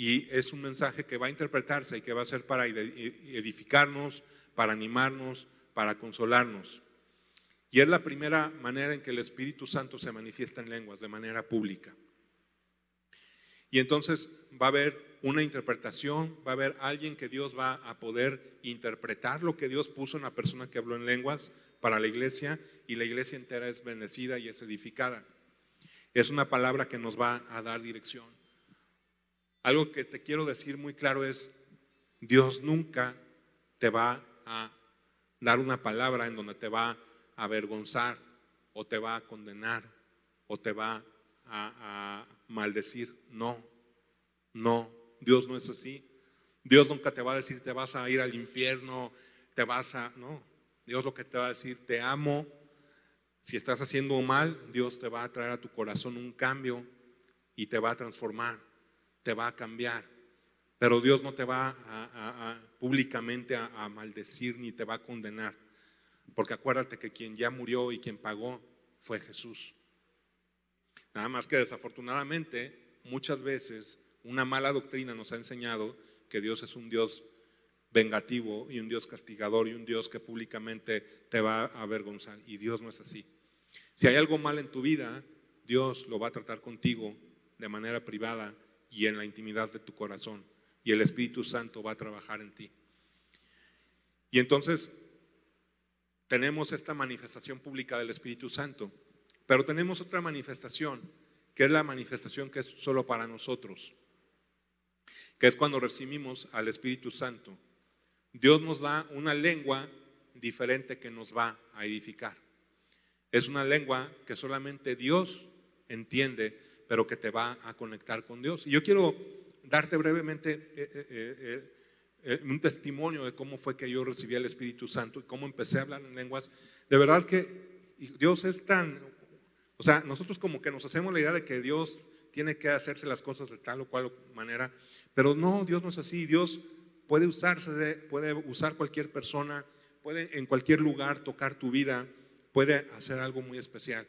y es un mensaje que va a interpretarse y que va a ser para edificarnos, para animarnos, para consolarnos. Y es la primera manera en que el Espíritu Santo se manifiesta en lenguas, de manera pública. Y entonces va a haber una interpretación, va a haber alguien que Dios va a poder interpretar lo que Dios puso en la persona que habló en lenguas para la iglesia y la iglesia entera es bendecida y es edificada. Es una palabra que nos va a dar dirección. Algo que te quiero decir muy claro es, Dios nunca te va a dar una palabra en donde te va a avergonzar o te va a condenar o te va a, maldecir. No, no, Dios no es así. Dios nunca te va a decir te vas a ir al infierno, te vas a... No, Dios lo que te va a decir, te amo. Si estás haciendo mal, Dios te va a traer a tu corazón un cambio y te va a transformar, te va a cambiar. Pero Dios no te va a, públicamente a maldecir ni te va a condenar. Porque acuérdate que quien ya murió y quien pagó fue Jesús. Nada más que desafortunadamente muchas veces una mala doctrina nos ha enseñado que Dios es un Dios vengativo y un Dios castigador y un Dios que públicamente te va a avergonzar. Y Dios no es así. Si hay algo mal en tu vida, Dios lo va a tratar contigo de manera privada y en la intimidad de tu corazón. Y el Espíritu Santo va a trabajar en ti. Y entonces tenemos esta manifestación pública del Espíritu Santo. Pero tenemos otra manifestación, que es la manifestación que es solo para nosotros, que es cuando recibimos al Espíritu Santo. Dios nos da una lengua diferente que nos va a edificar. Es una lengua que solamente Dios entiende, pero que te va a conectar con Dios. Y yo quiero darte brevemente eh, eh, eh, un testimonio de cómo fue que yo recibí el Espíritu Santo y cómo empecé a hablar en lenguas. De verdad que Dios es tan, o sea, nosotros como que nos hacemos la idea de que Dios tiene que hacerse las cosas de tal o cual manera, pero no, Dios no es así. Dios puede usarse, puede usar cualquier persona, puede en cualquier lugar tocar tu vida, puede hacer algo muy especial.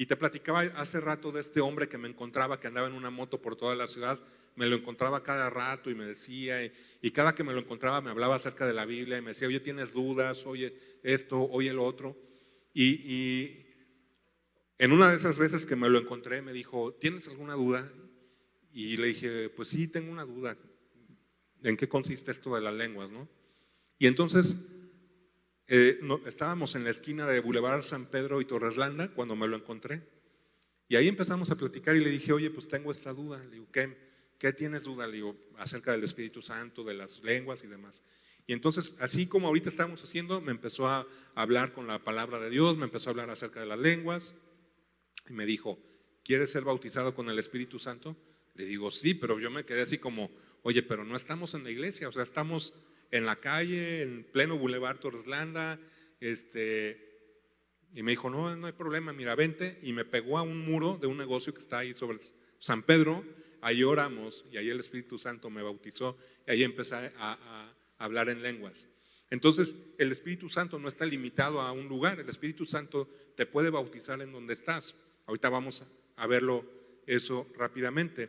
Y te platicaba hace rato de este hombre que me encontraba, que andaba en una moto por toda la ciudad, me lo encontraba cada rato y me decía, y, cada que me lo encontraba me hablaba acerca de la Biblia y me decía, oye, tienes dudas, oye esto, oye lo otro. y en una de esas veces que me lo encontré, me dijo, ¿tienes alguna duda? Y le dije, pues sí, tengo una duda. ¿En qué consiste esto de las lenguas? ¿no? Y entonces eh, estábamos en la esquina de Boulevard San Pedro y Torreslanda cuando me lo encontré. Y ahí empezamos a platicar y le dije, oye, pues tengo esta duda. Le digo, ¿qué, qué tienes duda? Le digo, acerca del Espíritu Santo, de las lenguas y demás. Y entonces, así como ahorita estamos haciendo, me empezó a hablar con la palabra de Dios, me empezó a hablar acerca de las lenguas. Y me dijo, ¿quieres ser bautizado con el Espíritu Santo? Le digo, sí, pero yo me quedé así como, oye, pero no estamos en la iglesia, o sea, estamos en la calle, en pleno Boulevard Torreslanda, este, y me dijo, no, no hay problema, mira, vente, y me pegó a un muro de un negocio que está ahí sobre San Pedro, ahí oramos, y ahí el Espíritu Santo me bautizó, y ahí empecé a, a hablar en lenguas. Entonces, el Espíritu Santo no está limitado a un lugar, el Espíritu Santo te puede bautizar en donde estás. Ahorita vamos a verlo eso rápidamente.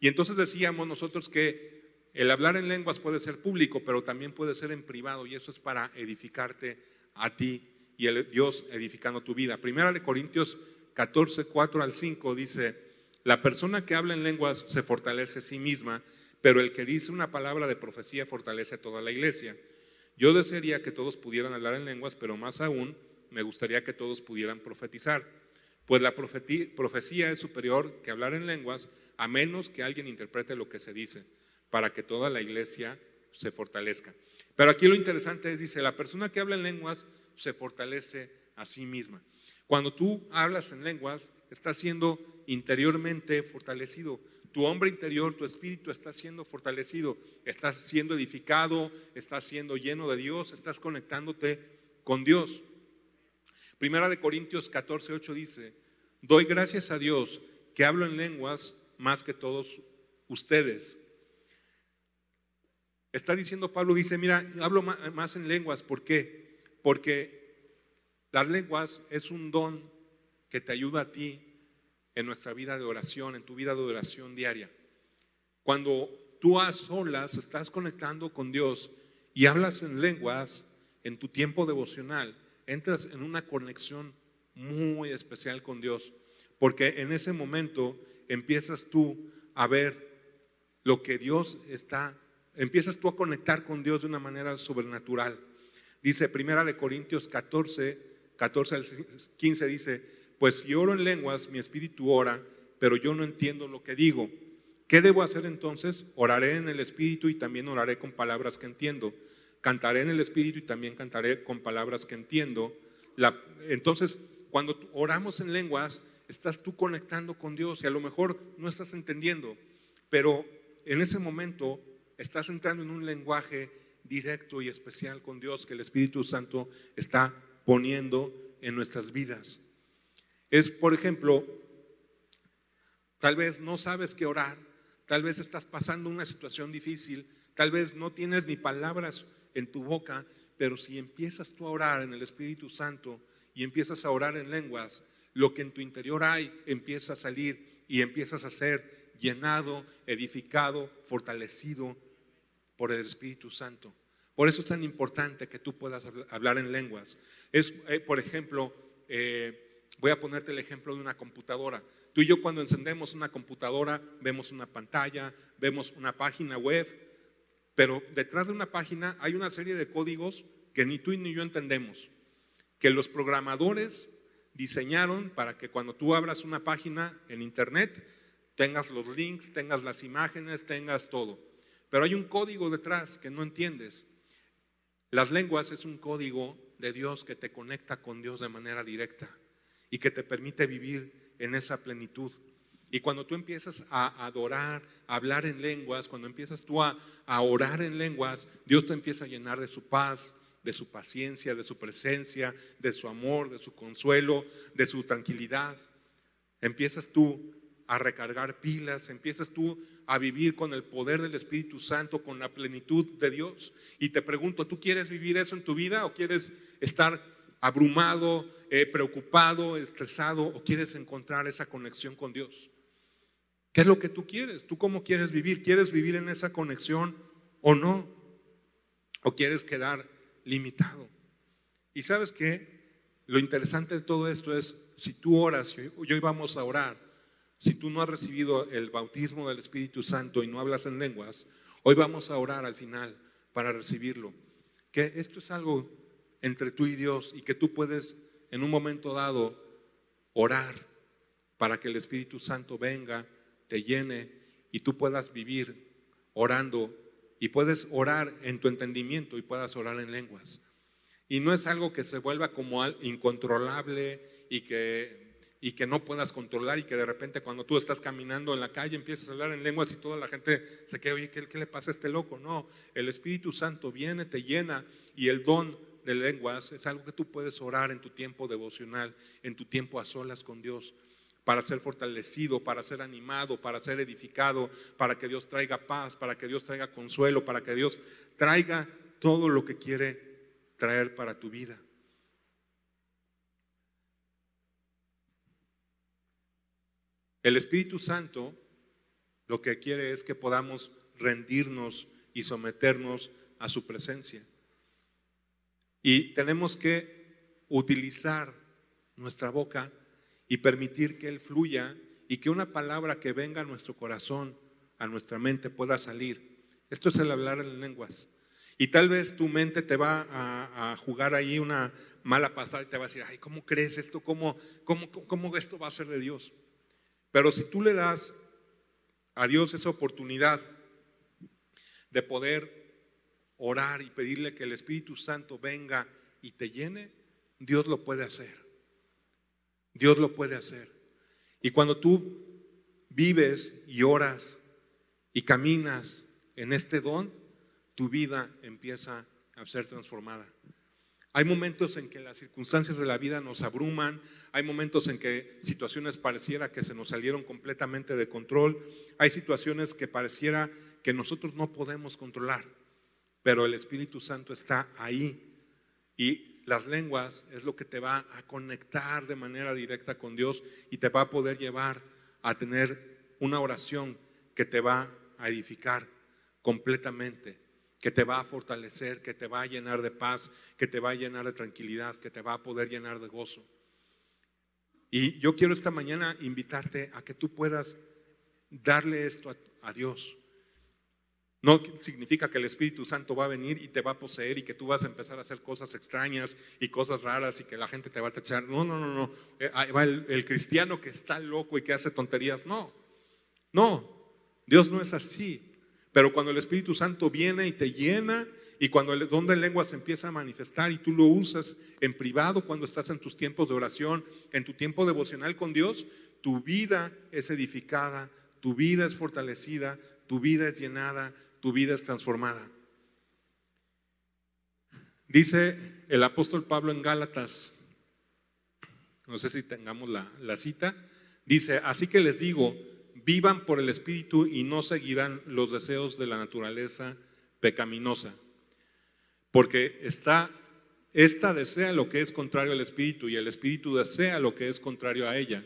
Y entonces decíamos nosotros que el hablar en lenguas puede ser público, pero también puede ser en privado y eso es para edificarte a ti y el Dios edificando tu vida. Primera de Corintios 14, 4 al 5 dice, la persona que habla en lenguas se fortalece a sí misma, pero el que dice una palabra de profecía fortalece a toda la iglesia. Yo desearía que todos pudieran hablar en lenguas, pero más aún me gustaría que todos pudieran profetizar pues la profecía es superior que hablar en lenguas, a menos que alguien interprete lo que se dice, para que toda la iglesia se fortalezca. Pero aquí lo interesante es, dice, la persona que habla en lenguas se fortalece a sí misma. Cuando tú hablas en lenguas, estás siendo interiormente fortalecido. Tu hombre interior, tu espíritu está siendo fortalecido, estás siendo edificado, estás siendo lleno de Dios, estás conectándote con Dios. Primera de Corintios 14, 8 dice, doy gracias a Dios que hablo en lenguas más que todos ustedes. Está diciendo Pablo, dice, mira, hablo más en lenguas, ¿por qué? porque las lenguas es un don que te ayuda a ti en nuestra vida de oración, en tu vida de oración diaria. Cuando tú a solas estás conectando con Dios y hablas en lenguas en tu tiempo devocional, entras en una conexión muy especial con Dios, porque en ese momento empiezas tú a ver lo que Dios está, empiezas tú a conectar con Dios de una manera sobrenatural. Dice Primera de Corintios 14, 14 al 15 dice, pues si oro en lenguas, mi espíritu ora, pero yo no entiendo lo que digo. ¿Qué debo hacer entonces? Oraré en el espíritu y también oraré con palabras que entiendo. Cantaré en el espíritu y también cantaré con palabras que entiendo. entonces, cuando oramos en lenguas, estás tú conectando con Dios y a lo mejor no estás entendiendo, pero en ese momento estás entrando en un lenguaje directo y especial con Dios que el Espíritu Santo está poniendo en nuestras vidas. Es, por ejemplo, tal vez no sabes qué orar, tal vez estás pasando una situación difícil, tal vez no tienes ni palabras en tu boca, pero si empiezas tú a orar en el Espíritu Santo y empiezas a orar en lenguas, lo que en tu interior hay empieza a salir y empiezas a ser llenado, edificado, fortalecido por el Espíritu Santo. Por eso es tan importante que tú puedas hablar en lenguas. Es, eh, por ejemplo, eh, voy a ponerte el ejemplo de una computadora. Tú y yo cuando encendemos una computadora vemos una pantalla, vemos una página web, pero detrás de una página hay una serie de códigos que ni tú ni yo entendemos, que los programadores diseñaron para que cuando tú abras una página en internet tengas los links, tengas las imágenes, tengas todo. Pero hay un código detrás que no entiendes. Las lenguas es un código de Dios que te conecta con Dios de manera directa y que te permite vivir en esa plenitud. Y cuando tú empiezas a adorar, a hablar en lenguas, cuando empiezas tú a, a, orar en lenguas, Dios te empieza a llenar de su paz, de su paciencia, de su presencia, de su amor, de su consuelo, de su tranquilidad. Empiezas tú a recargar pilas, empiezas tú a vivir con el poder del Espíritu Santo, con la plenitud de Dios. Y te pregunto, ¿tú quieres vivir eso en tu vida o quieres estar abrumado, eh, preocupado, estresado o quieres encontrar esa conexión con Dios? ¿Qué es lo que tú quieres? ¿Tú cómo quieres vivir? ¿Quieres vivir en esa conexión o no? ¿O quieres quedar limitado? Y sabes qué? Lo interesante de todo esto es, si tú oras, y hoy vamos a orar, si tú no has recibido el bautismo del Espíritu Santo y no hablas en lenguas, hoy vamos a orar al final para recibirlo. Que esto es algo entre tú y Dios y que tú puedes en un momento dado orar para que el Espíritu Santo venga, te llene y tú puedas vivir orando y puedes orar en tu entendimiento y puedas orar en lenguas. Y no es algo que se vuelva como incontrolable y que y que no puedas controlar y que de repente cuando tú estás caminando en la calle empiezas a hablar en lenguas y toda la gente se queda, oye, ¿qué, le pasa a este loco? No, el Espíritu Santo viene, te llena y el don de lenguas es algo que tú puedes orar en tu tiempo devocional, en tu tiempo a solas con Dios, para ser fortalecido, para ser animado, para ser edificado, para que Dios traiga paz, para que Dios traiga consuelo, para que Dios traiga todo lo que quiere traer para tu vida. El Espíritu Santo lo que quiere es que podamos rendirnos y someternos a su presencia. Y tenemos que utilizar nuestra boca y permitir que Él fluya y que una palabra que venga a nuestro corazón, a nuestra mente, pueda salir. Esto es el hablar en lenguas. Y tal vez tu mente te va a, jugar ahí una mala pasada y te va a decir, ay, ¿cómo crees esto? ¿Cómo, cómo, cómo esto va a ser de Dios? Pero si tú le das a Dios esa oportunidad de poder orar y pedirle que el Espíritu Santo venga y te llene, Dios lo puede hacer. Dios lo puede hacer. Y cuando tú vives y oras y caminas en este don, tu vida empieza a ser transformada. Hay momentos en que las circunstancias de la vida nos abruman, hay momentos en que situaciones pareciera que se nos salieron completamente de control, hay situaciones que pareciera que nosotros no podemos controlar, pero el Espíritu Santo está ahí. Y las lenguas es lo que te va a conectar de manera directa con Dios y te va a poder llevar a tener una oración que te va a edificar completamente, que te va a fortalecer, que te va a llenar de paz, que te va a llenar de tranquilidad, que te va a poder llenar de gozo. Y yo quiero esta mañana invitarte a que tú puedas darle esto a, Dios. No significa que el Espíritu Santo va a venir y te va a poseer y que tú vas a empezar a hacer cosas extrañas y cosas raras y que la gente te va a tachar. No, no, no, no. Eh, ahí va el, el cristiano que está loco y que hace tonterías. No, no. Dios no es así. Pero cuando el Espíritu Santo viene y te llena y cuando el don de lengua se empieza a manifestar y tú lo usas en privado cuando estás en tus tiempos de oración, en tu tiempo devocional con Dios, tu vida es edificada, tu vida es fortalecida, tu vida es llenada, tu vida es transformada. Dice el apóstol Pablo en Gálatas, no sé si tengamos la, la cita, dice, así que les digo, vivan por el Espíritu y no seguirán los deseos de la naturaleza pecaminosa. Porque está, esta desea lo que es contrario al Espíritu y el Espíritu desea lo que es contrario a ella.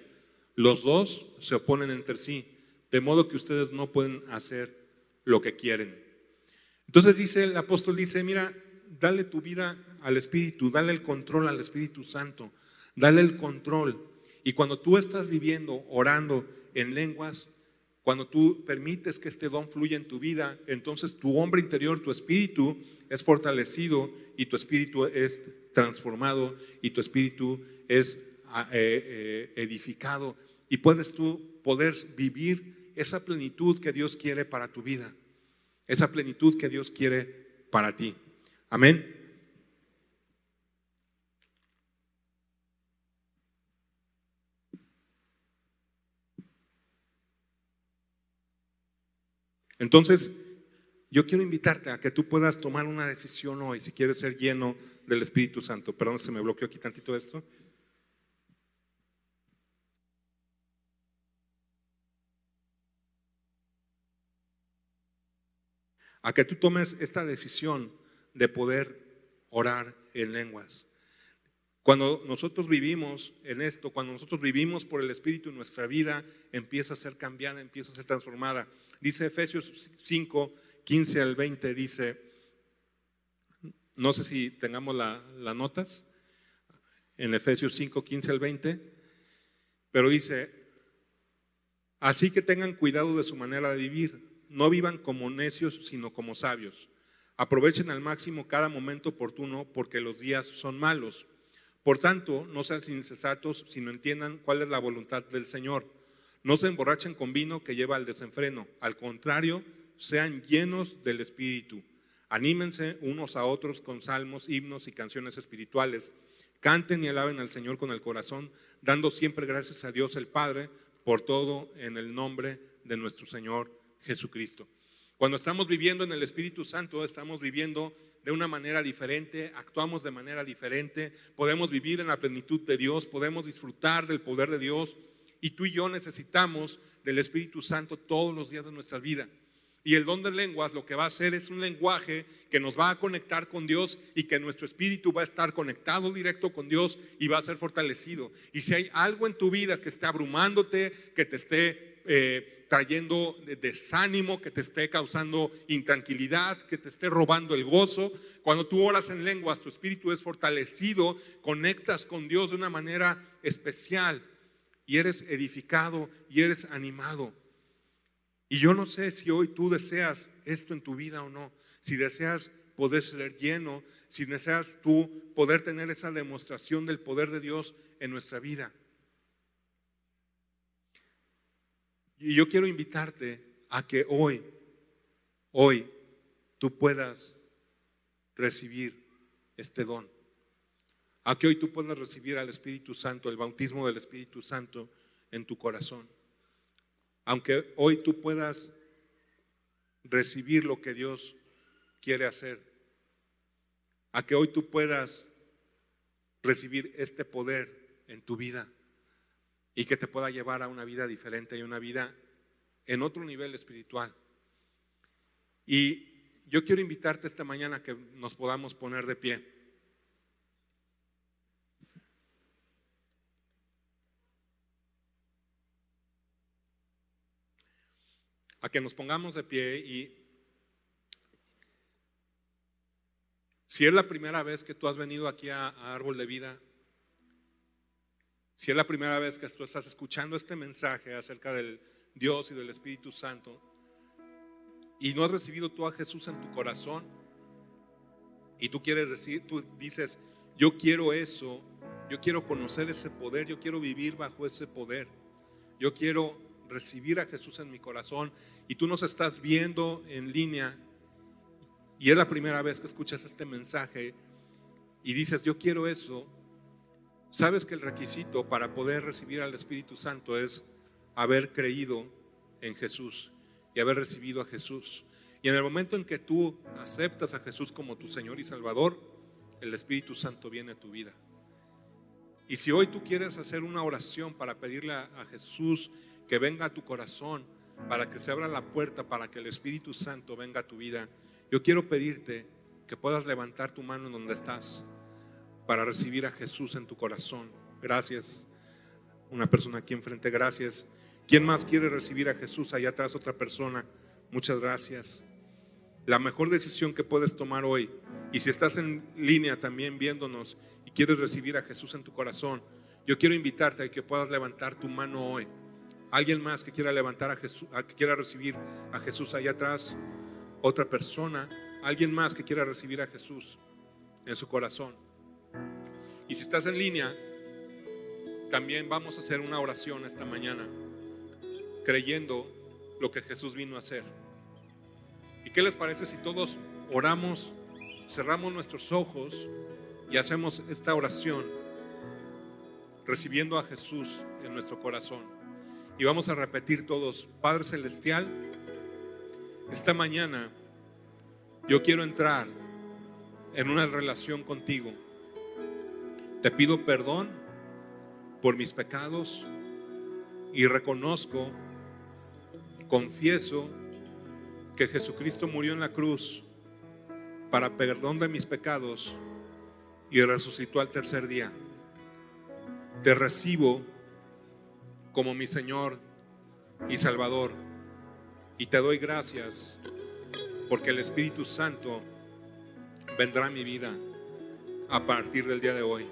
Los dos se oponen entre sí, de modo que ustedes no pueden hacer lo que quieren. Entonces dice el apóstol, dice, mira, dale tu vida al Espíritu, dale el control al Espíritu Santo, dale el control. Y cuando tú estás viviendo, orando en lenguas, cuando tú permites que este don fluya en tu vida, entonces tu hombre interior, tu espíritu es fortalecido y tu espíritu es transformado y tu espíritu es ah, eh, eh, edificado y puedes tú poder vivir esa plenitud que Dios quiere para tu vida, esa plenitud que Dios quiere para ti. Amén. Entonces, yo quiero invitarte a que tú puedas tomar una decisión hoy si quieres ser lleno del Espíritu Santo. Perdón, se me bloqueó aquí tantito esto. A que tú tomes esta decisión de poder orar en lenguas. Cuando nosotros vivimos en esto, cuando nosotros vivimos por el Espíritu, nuestra vida empieza a ser cambiada, empieza a ser transformada. Dice Efesios 5, 15 al 20, dice, no sé si tengamos las notas, en Efesios 5, 15 al 20, pero dice, así que tengan cuidado de su manera de vivir, no vivan como necios, sino como sabios. Aprovechen al máximo cada momento oportuno porque los días son malos. Por tanto, no sean insensatos, sino entiendan cuál es la voluntad del Señor. No se emborrachen con vino que lleva al desenfreno. Al contrario, sean llenos del Espíritu. Anímense unos a otros con salmos, himnos y canciones espirituales. Canten y alaben al Señor con el corazón, dando siempre gracias a Dios el Padre por todo en el nombre de nuestro Señor Jesucristo. Cuando estamos viviendo en el Espíritu Santo, estamos viviendo de una manera diferente, actuamos de manera diferente, podemos vivir en la plenitud de Dios, podemos disfrutar del poder de Dios y tú y yo necesitamos del Espíritu Santo todos los días de nuestra vida. Y el don de lenguas lo que va a hacer es un lenguaje que nos va a conectar con Dios y que nuestro espíritu va a estar conectado directo con Dios y va a ser fortalecido. Y si hay algo en tu vida que esté abrumándote, que te esté eh, trayendo desánimo, que te esté causando intranquilidad, que te esté robando el gozo. Cuando tú oras en lenguas, tu espíritu es fortalecido, conectas con Dios de una manera especial y eres edificado y eres animado. Y yo no sé si hoy tú deseas esto en tu vida o no, si deseas poder ser lleno, si deseas tú poder tener esa demostración del poder de Dios en nuestra vida. Y yo quiero invitarte a que hoy, hoy, tú puedas recibir este don. A que hoy tú puedas recibir al Espíritu Santo, el bautismo del Espíritu Santo en tu corazón. Aunque hoy tú puedas recibir lo que Dios quiere hacer. A que hoy tú puedas recibir este poder en tu vida y que te pueda llevar a una vida diferente y una vida en otro nivel espiritual. Y yo quiero invitarte esta mañana a que nos podamos poner de pie. A que nos pongamos de pie y si es la primera vez que tú has venido aquí a, Árbol de Vida, si es la primera vez que tú estás escuchando este mensaje acerca del Dios y del Espíritu Santo y no has recibido tú a Jesús en tu corazón y tú quieres decir, tú dices, yo quiero eso, yo quiero conocer ese poder, yo quiero vivir bajo ese poder, yo quiero recibir a Jesús en mi corazón y tú nos estás viendo en línea y es la primera vez que escuchas este mensaje y dices, yo quiero eso, sabes que el requisito para poder recibir al Espíritu Santo es haber creído en Jesús y haber recibido a Jesús. Y en el momento en que tú aceptas a Jesús como tu Señor y Salvador, el Espíritu Santo viene a tu vida. Y si hoy tú quieres hacer una oración para pedirle a, Jesús que venga a tu corazón, para que se abra la puerta, para que el Espíritu Santo venga a tu vida, yo quiero pedirte que puedas levantar tu mano en donde estás para recibir a Jesús en tu corazón. Gracias. Una persona aquí enfrente, gracias. ¿Quién más quiere recibir a Jesús? Allá atrás otra persona. Muchas gracias. La mejor decisión que puedes tomar hoy, y si estás en línea también viéndonos y quieres recibir a Jesús en tu corazón, yo quiero invitarte a que puedas levantar tu mano hoy. Alguien más que quiera levantar a Jesús, que quiera recibir a Jesús allá atrás, otra persona, alguien más que quiera recibir a Jesús en su corazón. Y si estás en línea, también vamos a hacer una oración esta mañana, creyendo lo que Jesús vino a hacer. ¿Y qué les parece si todos oramos, cerramos nuestros ojos y hacemos esta oración, recibiendo a Jesús en nuestro corazón? Y vamos a repetir todos, Padre Celestial, esta mañana yo quiero entrar en una relación contigo. Te pido perdón por mis pecados y reconozco, confieso que Jesucristo murió en la cruz para perdón de mis pecados y resucitó al tercer día. Te recibo como mi Señor y Salvador y te doy gracias porque el Espíritu Santo vendrá a mi vida a partir del día de hoy.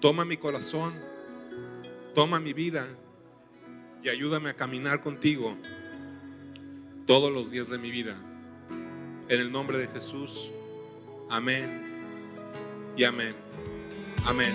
Toma mi corazón, toma mi vida y ayúdame a caminar contigo todos los días de mi vida. En el nombre de Jesús, amén y amén. Amén.